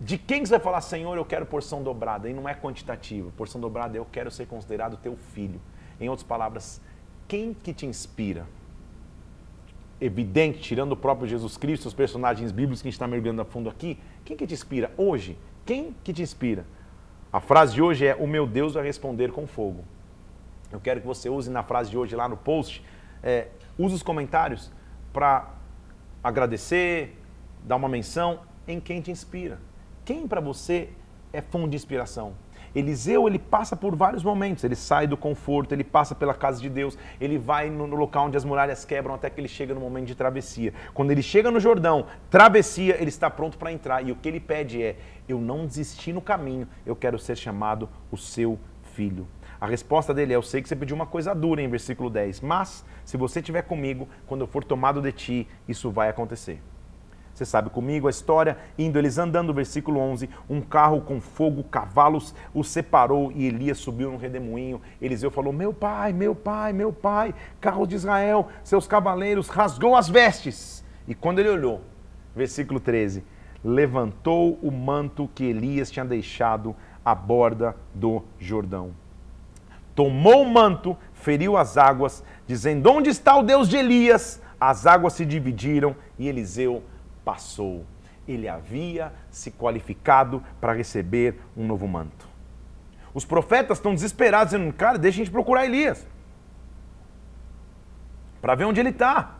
De quem você vai falar, Senhor, eu quero porção dobrada? E não é quantitativa. Porção dobrada, eu quero ser considerado teu filho. Em outras palavras, quem que te inspira? Evidente, tirando o próprio Jesus Cristo, os personagens bíblicos que a gente está mergulhando a fundo aqui, quem que te inspira hoje? Quem que te inspira? A frase de hoje é: O meu Deus vai responder com fogo. Eu quero que você use na frase de hoje lá no post, é, use os comentários para agradecer, dar uma menção em quem te inspira. Quem para você é fonte de inspiração? Eliseu, ele passa por vários momentos. Ele sai do conforto, ele passa pela casa de Deus, ele vai no, no, local onde as muralhas quebram até que ele chega no momento de travessia. Quando ele chega no Jordão, travessia, ele está pronto para entrar. E o que ele pede é: Eu não desisti no caminho, eu quero ser chamado o seu filho. A resposta dele é: Eu sei que você pediu uma coisa dura em versículo 10, mas se você estiver comigo, quando eu for tomado de ti, isso vai acontecer. Você sabe comigo a história, indo eles andando, versículo 11, um carro com fogo, cavalos, os separou e Elias subiu no redemoinho. Eliseu falou: Meu pai, meu pai, meu pai, carro de Israel, seus cavaleiros, rasgou as vestes. E quando ele olhou, versículo 13, levantou o manto que Elias tinha deixado à borda do Jordão. Tomou o manto, feriu as águas, dizendo: Onde está o Deus de Elias? As águas se dividiram e Eliseu passou. Ele havia se qualificado para receber um novo manto. Os profetas estão desesperados, dizendo: Cara, deixa a gente procurar Elias. Para ver onde ele está.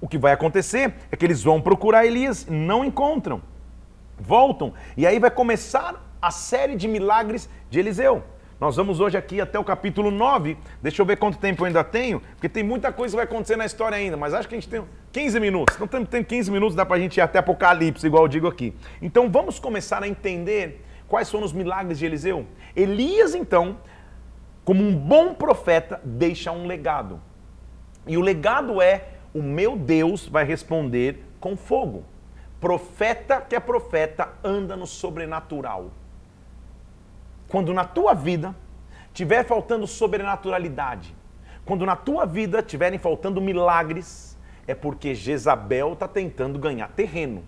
O que vai acontecer é que eles vão procurar Elias, não encontram. Voltam. E aí vai começar a série de milagres de Eliseu. Nós vamos hoje aqui até o capítulo 9. Deixa eu ver quanto tempo eu ainda tenho, porque tem muita coisa que vai acontecer na história ainda, mas acho que a gente tem 15 minutos. Não temos tempo 15 minutos, dá para a gente ir até Apocalipse, igual eu digo aqui. Então vamos começar a entender quais foram os milagres de Eliseu. Elias, então, como um bom profeta, deixa um legado. E o legado é: o meu Deus vai responder com fogo. Profeta que é profeta anda no sobrenatural. Quando na tua vida tiver faltando sobrenaturalidade, quando na tua vida tiverem faltando milagres, é porque Jezabel está tentando ganhar terreno.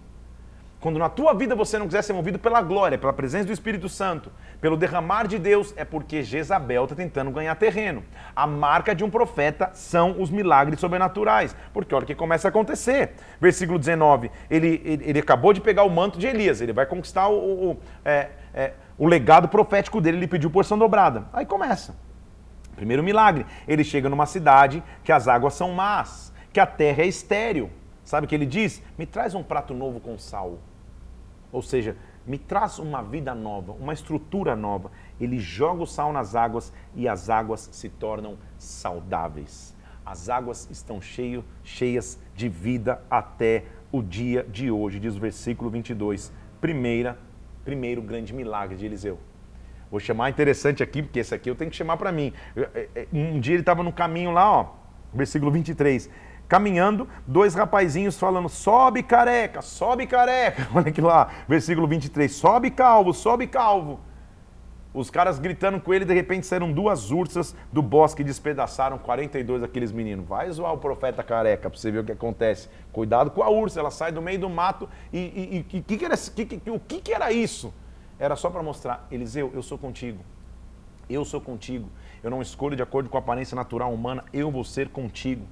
Quando na tua vida você não quiser ser movido pela glória, pela presença do Espírito Santo, pelo derramar de Deus, é porque Jezabel está tentando ganhar terreno. A marca de um profeta são os milagres sobrenaturais, porque olha o que começa a acontecer. Versículo 19, ele, ele, ele acabou de pegar o manto de Elias, ele vai conquistar o, o, é, é, o legado profético dele, ele pediu porção dobrada. Aí começa. Primeiro milagre, ele chega numa cidade que as águas são más, que a terra é estéril. Sabe o que ele diz? Me traz um prato novo com sal. Ou seja, me traz uma vida nova, uma estrutura nova. Ele joga o sal nas águas e as águas se tornam saudáveis. As águas estão cheio, cheias de vida até o dia de hoje, diz o versículo 22. Primeira, primeiro grande milagre de Eliseu. Vou chamar interessante aqui, porque esse aqui eu tenho que chamar para mim. É, é, um dia ele estava no caminho lá, ó, versículo 23 caminhando, dois rapazinhos falando: sobe careca, sobe careca. <laughs> Olha aqui lá, versículo 23: sobe calvo, sobe calvo. Os caras gritando com ele, de repente saíram duas ursas do bosque e despedaçaram 42 daqueles meninos. Vai zoar o profeta careca pra você ver o que acontece. Cuidado com a ursa, ela sai do meio do mato e, e, e que que era, que, o que, que era isso? Era só para mostrar, Eliseu, eu sou contigo. Eu sou contigo. Eu não escolho de acordo com a aparência natural humana, eu vou ser contigo.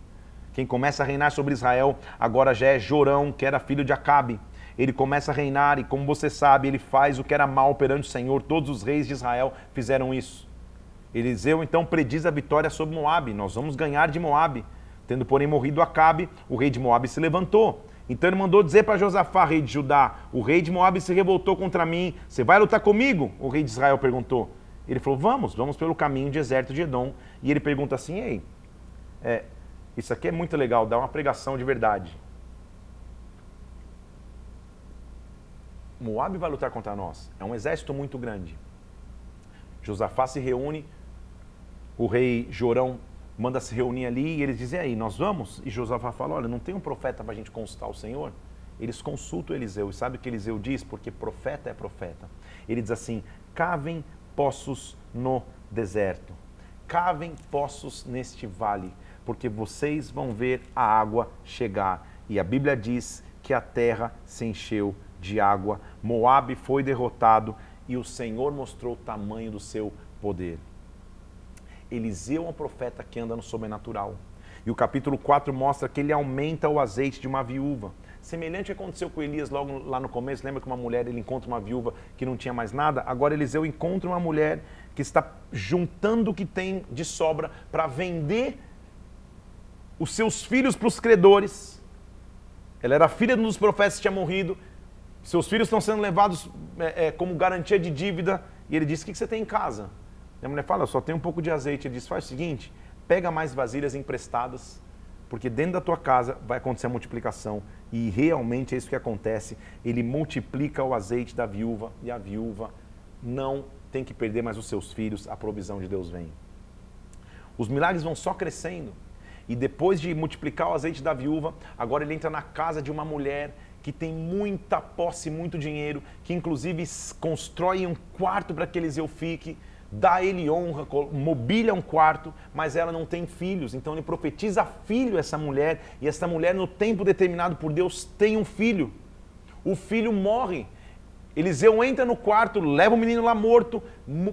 Quem começa a reinar sobre Israel agora já é Jorão, que era filho de Acabe. Ele começa a reinar e, como você sabe, ele faz o que era mal perante o Senhor. Todos os reis de Israel fizeram isso. Eliseu então prediz a vitória sobre Moabe. Nós vamos ganhar de Moabe. Tendo, porém, morrido Acabe, o rei de Moabe se levantou. Então ele mandou dizer para Josafá, rei de Judá: O rei de Moabe se revoltou contra mim. Você vai lutar comigo? O rei de Israel perguntou. Ele falou: Vamos, vamos pelo caminho deserto de Edom. E ele pergunta assim: Ei, é, isso aqui é muito legal, dá uma pregação de verdade. Moab vai lutar contra nós. É um exército muito grande. Josafá se reúne, o rei Jorão manda se reunir ali e eles dizem aí, nós vamos? E Josafá fala, olha, não tem um profeta para a gente consultar o Senhor? Eles consultam Eliseu e sabe o que Eliseu diz? Porque profeta é profeta. Ele diz assim, cavem poços no deserto, cavem poços neste vale, porque vocês vão ver a água chegar. E a Bíblia diz que a terra se encheu de água, Moabe foi derrotado e o Senhor mostrou o tamanho do seu poder. Eliseu é um profeta que anda no sobrenatural. E o capítulo 4 mostra que ele aumenta o azeite de uma viúva. Semelhante ao que aconteceu com Elias logo lá no começo, lembra que uma mulher ele encontra uma viúva que não tinha mais nada? Agora Eliseu encontra uma mulher que está juntando o que tem de sobra para vender os seus filhos para os credores. Ela era filha de um dos profetas que tinha morrido. Seus filhos estão sendo levados é, é, como garantia de dívida. E ele disse: O que, você tem em casa? E a mulher fala: Eu só tenho um pouco de azeite. Ele diz: Faz o seguinte, pega mais vasilhas emprestadas, porque dentro da tua casa vai acontecer a multiplicação. E realmente é isso que acontece. Ele multiplica o azeite da viúva e a viúva não tem que perder mais os seus filhos. A provisão de Deus vem. Os milagres vão só crescendo. E depois de multiplicar o azeite da viúva, agora ele entra na casa de uma mulher que tem muita posse, muito dinheiro, que inclusive constrói um quarto para que Eliseu fique, dá ele honra, mobília um quarto, mas ela não tem filhos. Então ele profetiza filho essa mulher, e essa mulher, no tempo determinado por Deus, tem um filho. O filho morre. Eliseu entra no quarto, leva o menino lá morto,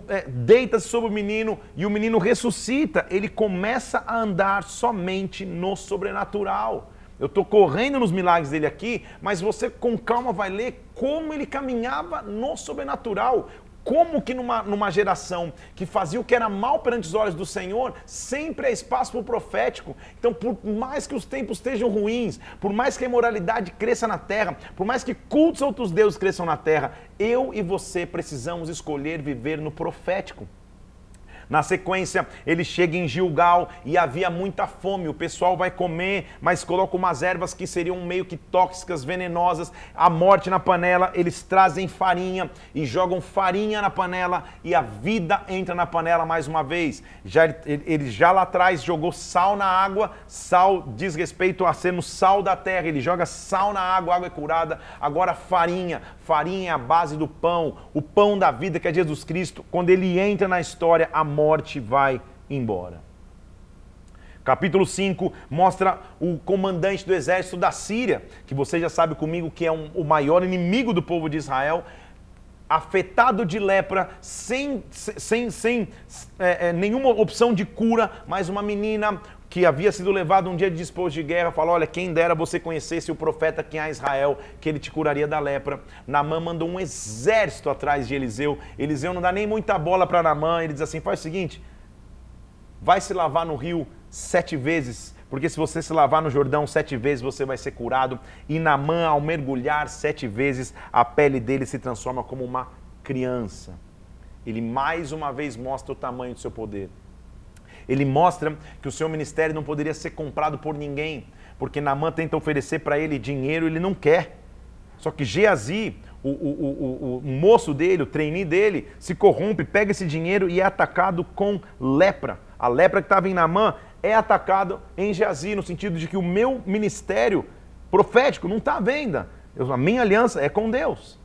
é, deita-se sobre o menino e o menino ressuscita. Ele começa a andar somente no sobrenatural. Eu estou correndo nos milagres dele aqui, mas você com calma vai ler como ele caminhava no sobrenatural, como que numa, numa geração que fazia o que era mal perante os olhos do Senhor, sempre é espaço para o profético. Então, por mais que os tempos estejam ruins, por mais que a imoralidade cresça na terra, por mais que cultos a outros deuses cresçam na terra, eu e você precisamos escolher viver no profético. Na sequência, ele chega em Gilgal e havia muita fome. O pessoal vai comer, mas coloca umas ervas que seriam meio que tóxicas, venenosas. A morte na panela, eles trazem farinha e jogam farinha na panela e a vida entra na panela mais uma vez. Já, ele já lá atrás jogou sal na água, sal diz respeito a sermos sal da terra. Ele joga sal na água, a água é curada. Agora farinha, farinha é a base do pão, o pão da vida que é Jesus Cristo. Quando ele entra na história, a morte vai embora. Capítulo 5 mostra o comandante do exército da Síria, que você já sabe comigo que é um, o maior inimigo do povo de Israel, afetado de lepra, sem, sem, sem é, é, nenhuma opção de cura, mas uma menina que havia sido levado um dia de disposto de guerra, falou: Olha, quem dera você conhecesse o profeta que há Israel, que ele te curaria da lepra. Namã mandou um exército atrás de Eliseu. Eliseu não dá nem muita bola para Namã, ele diz assim: Faz o seguinte, vai se lavar no rio sete vezes, porque se você se lavar no Jordão sete vezes, você vai ser curado. E Namã, ao mergulhar sete vezes, a pele dele se transforma como uma criança. Ele mais uma vez mostra o tamanho do seu poder. Ele mostra que o seu ministério não poderia ser comprado por ninguém, porque Namã tenta oferecer para ele dinheiro, ele não quer. Só que Geazi, o, o, o, o, moço dele, o trainee dele, se corrompe, pega esse dinheiro e é atacado com lepra. A lepra que estava em Namã é atacado em Geazi, no sentido de que o meu ministério profético não está à venda. A minha aliança é com Deus.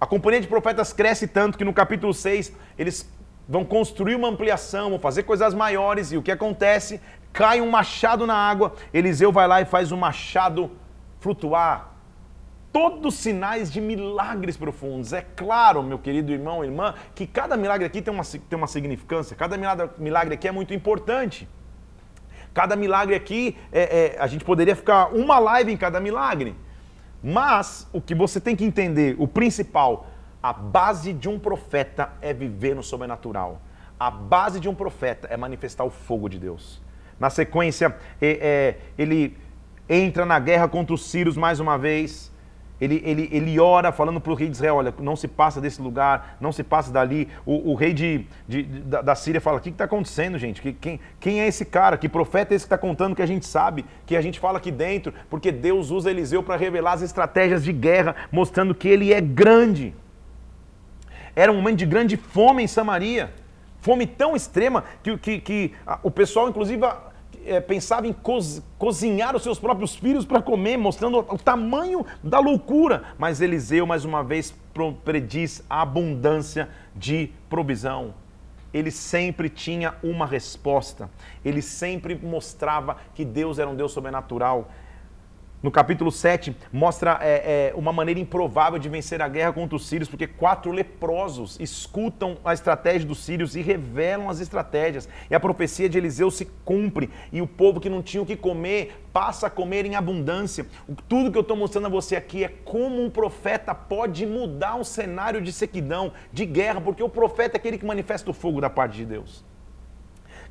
A companhia de profetas cresce tanto que no capítulo 6 eles vão construir uma ampliação, vão fazer coisas maiores e o que acontece? Cai um machado na água, Eliseu vai lá e faz o machado flutuar, todos sinais de milagres profundos. É claro, meu querido irmão irmã, que cada milagre aqui tem uma, tem uma significância, cada milagre, milagre aqui é muito importante. Cada milagre aqui, é, é, a gente poderia ficar uma live em cada milagre. Mas o que você tem que entender, o principal, a base de um profeta é viver no sobrenatural. A base de um profeta é manifestar o fogo de Deus. Na sequência, é, ele entra na guerra contra os sírios mais uma vez ele, ele, ele ora falando para o rei de Israel: olha, não se passa desse lugar, não se passa dali. O, o rei de, de, da, da, Síria fala: o que está acontecendo, gente? Que, quem, quem é esse cara? Que profeta é esse que está contando que a gente sabe, que a gente fala aqui dentro? Porque Deus usa Eliseu para revelar as estratégias de guerra, mostrando que ele é grande. Era um momento de grande fome em Samaria. Fome tão extrema que, que, que o pessoal, inclusive, é, pensava em cozinhar os seus próprios filhos para comer, mostrando o tamanho da loucura. Mas Eliseu, mais uma vez, prediz a abundância de provisão. Ele sempre tinha uma resposta. Ele sempre mostrava que Deus era um Deus sobrenatural no capítulo 7, mostra é, é, uma maneira improvável de vencer a guerra contra os sírios, porque quatro leprosos escutam a estratégia dos sírios e revelam as estratégias. E a profecia de Eliseu se cumpre, e o povo que não tinha o que comer passa a comer em abundância. Tudo que eu estou mostrando a você aqui é como um profeta pode mudar um cenário de sequidão, de guerra, porque o profeta é aquele que manifesta o fogo da parte de Deus.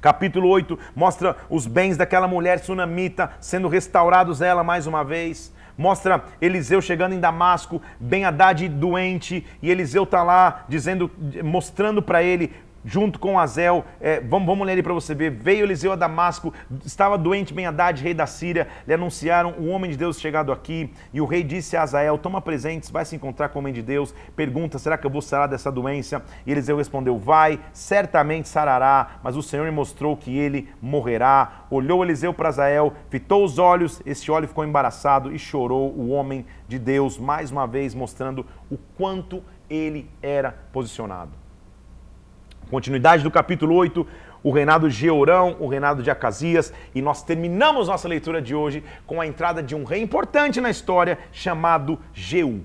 Capítulo 8 mostra os bens daquela mulher sunamita sendo restaurados ela mais uma vez. Mostra Eliseu chegando em Damasco, Ben Haddad doente, e Eliseu está lá dizendo, mostrando para ele junto com Azel. É, vamos, vamos ler ele para você ver. Veio Eliseu a Damasco, estava doente Ben Haddad, rei da Síria. Lhe anunciaram o homem de Deus chegado aqui. E o rei disse a Azael: Toma presentes, vai se encontrar com o homem de Deus. Pergunta: Será que eu vou sarar dessa doença? E Eliseu respondeu: Vai, certamente sarará. Mas o Senhor me mostrou que ele morrerá. Olhou Eliseu para Azael, fitou os olhos. Esse olho ficou embaraçado e chorou o homem de Deus, mais uma vez mostrando o quanto ele era posicionado. Continuidade do capítulo 8, o reinado de Jeorão, o reinado de Acasias, e nós terminamos nossa leitura de hoje com a entrada de um rei importante na história chamado Jeú.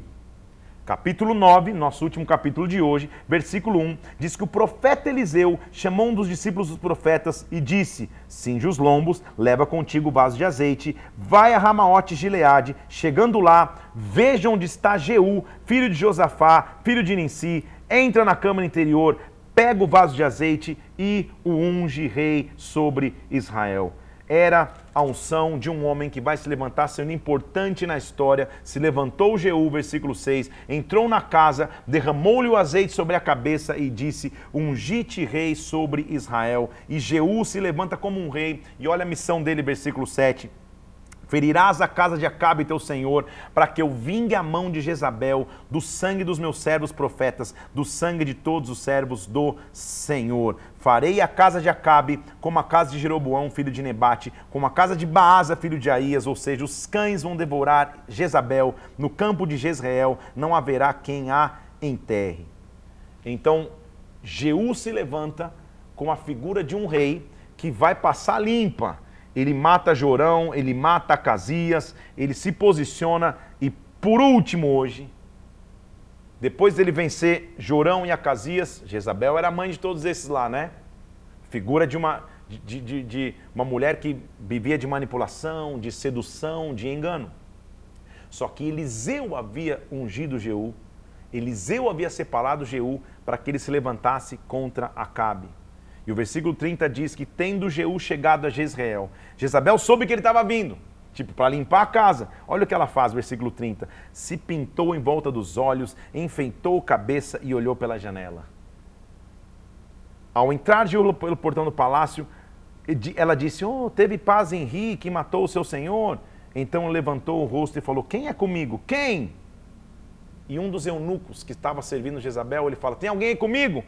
Capítulo 9, nosso último capítulo de hoje, versículo 1, diz que o profeta Eliseu chamou um dos discípulos dos profetas e disse: Cinge os lombos, leva contigo o vaso de azeite, vai a Ramaote Gileade, chegando lá, veja onde está Jeú, filho de Josafá, filho de Ninsi, entra na câmara interior, pega o vaso de azeite e o unge rei sobre Israel. Era a unção de um homem que vai se levantar sendo importante na história. Se levantou Jeú, versículo 6, entrou na casa, derramou-lhe o azeite sobre a cabeça e disse: Ungite rei sobre Israel. E Jeú se levanta como um rei. E olha a missão dele, versículo 7 Ferirás a casa de Acabe, teu senhor, para que eu vingue a mão de Jezabel, do sangue dos meus servos profetas, do sangue de todos os servos do Senhor. Farei a casa de Acabe como a casa de Jeroboão, filho de Nebate, como a casa de Baasa, filho de Aías, ou seja, os cães vão devorar Jezabel, no campo de Jezreel não haverá quem a enterre. Então, Jeú se levanta com a figura de um rei que vai passar limpa ele mata Jorão, ele mata Acasias, ele se posiciona e por último hoje, depois dele vencer Jorão e Acasias, Jezabel era mãe de todos esses lá, né? Figura de uma, de, de, de uma mulher que vivia de manipulação, de sedução, de engano. Só que Eliseu havia ungido Jeú, Eliseu havia separado Jeú para que ele se levantasse contra Acabe. E o versículo 30 diz que, tendo Jeú chegado a Jezreel, Jezabel soube que ele estava vindo, tipo, para limpar a casa. Olha o que ela faz, versículo 30. Se pintou em volta dos olhos, enfeitou a cabeça e olhou pela janela. Ao entrar Jeú pelo portão do palácio, ela disse: Oh, teve paz em Ri, que matou o seu senhor. Então levantou o rosto e falou: Quem é comigo? Quem? E um dos eunucos que estava servindo Jezabel, ele fala: Tem alguém aí comigo?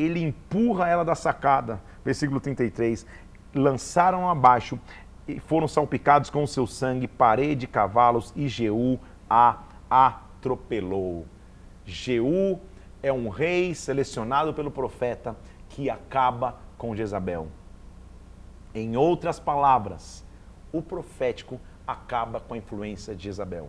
Ele empurra ela da sacada. Versículo 33. Lançaram abaixo e foram salpicados com o seu sangue, parede, cavalos, e Jeú a atropelou. Jeú é um rei selecionado pelo profeta que acaba com Jezabel. Em outras palavras, o profético acaba com a influência de Jezabel.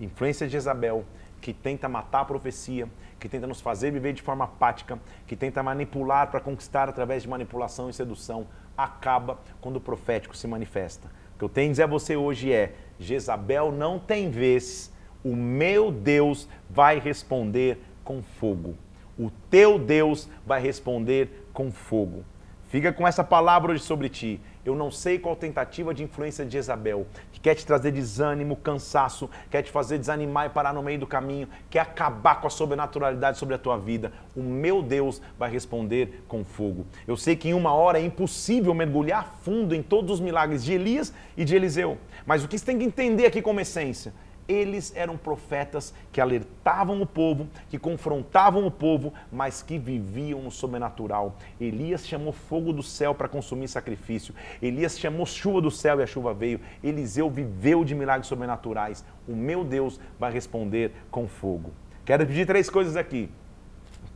Influência de Jezabel que tenta matar a profecia, que tenta nos fazer viver de forma apática, que tenta manipular para conquistar através de manipulação e sedução, acaba quando o profético se manifesta. O que eu tenho a dizer a você hoje é: Jezabel não tem vez, o meu Deus vai responder com fogo. O teu Deus vai responder com fogo. Fica com essa palavra hoje sobre ti. Eu não sei qual tentativa de influência de Jezabel, que quer te trazer desânimo, cansaço, quer te fazer desanimar e parar no meio do caminho, quer acabar com a sobrenaturalidade sobre a tua vida. O meu Deus vai responder com fogo. Eu sei que em uma hora é impossível mergulhar fundo em todos os milagres de Elias e de Eliseu, mas o que você tem que entender aqui como essência eles eram profetas que alertavam o povo, que confrontavam o povo, mas que viviam no sobrenatural. Elias chamou fogo do céu para consumir sacrifício. Elias chamou chuva do céu e a chuva veio. Eliseu viveu de milagres sobrenaturais. O meu Deus vai responder com fogo. Quero pedir três coisas aqui.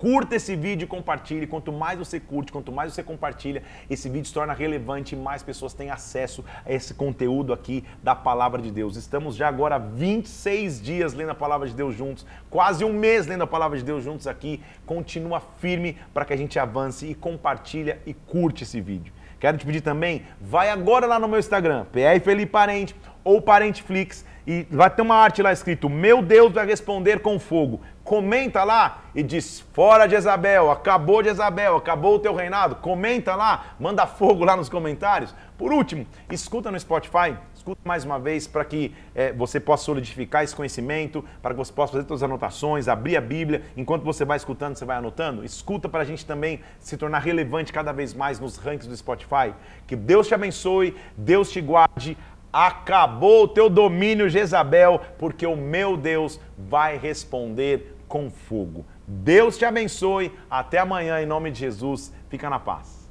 Curta esse vídeo e compartilhe. Quanto mais você curte, quanto mais você compartilha, esse vídeo se torna relevante e mais pessoas têm acesso a esse conteúdo aqui da Palavra de Deus. Estamos já agora 26 dias lendo a Palavra de Deus juntos, quase um mês lendo a Palavra de Deus juntos aqui. Continua firme para que a gente avance e compartilha e curte esse vídeo. Quero te pedir também, vai agora lá no meu Instagram, PR Felipe Parente ou Parenteflix e vai ter uma arte lá escrito: Meu Deus vai responder com fogo. Comenta lá e diz: Fora de Isabel, acabou de Isabel, acabou o teu reinado. Comenta lá, manda fogo lá nos comentários. Por último, escuta no Spotify, escuta mais uma vez para que é, você possa solidificar esse conhecimento, para que você possa fazer suas anotações, abrir a Bíblia. Enquanto você vai escutando, você vai anotando. Escuta para a gente também se tornar relevante cada vez mais nos rankings do Spotify. Que Deus te abençoe, Deus te guarde. Acabou o teu domínio, Jezabel, porque o meu Deus vai responder com fogo. Deus te abençoe. Até amanhã, em nome de Jesus. Fica na paz.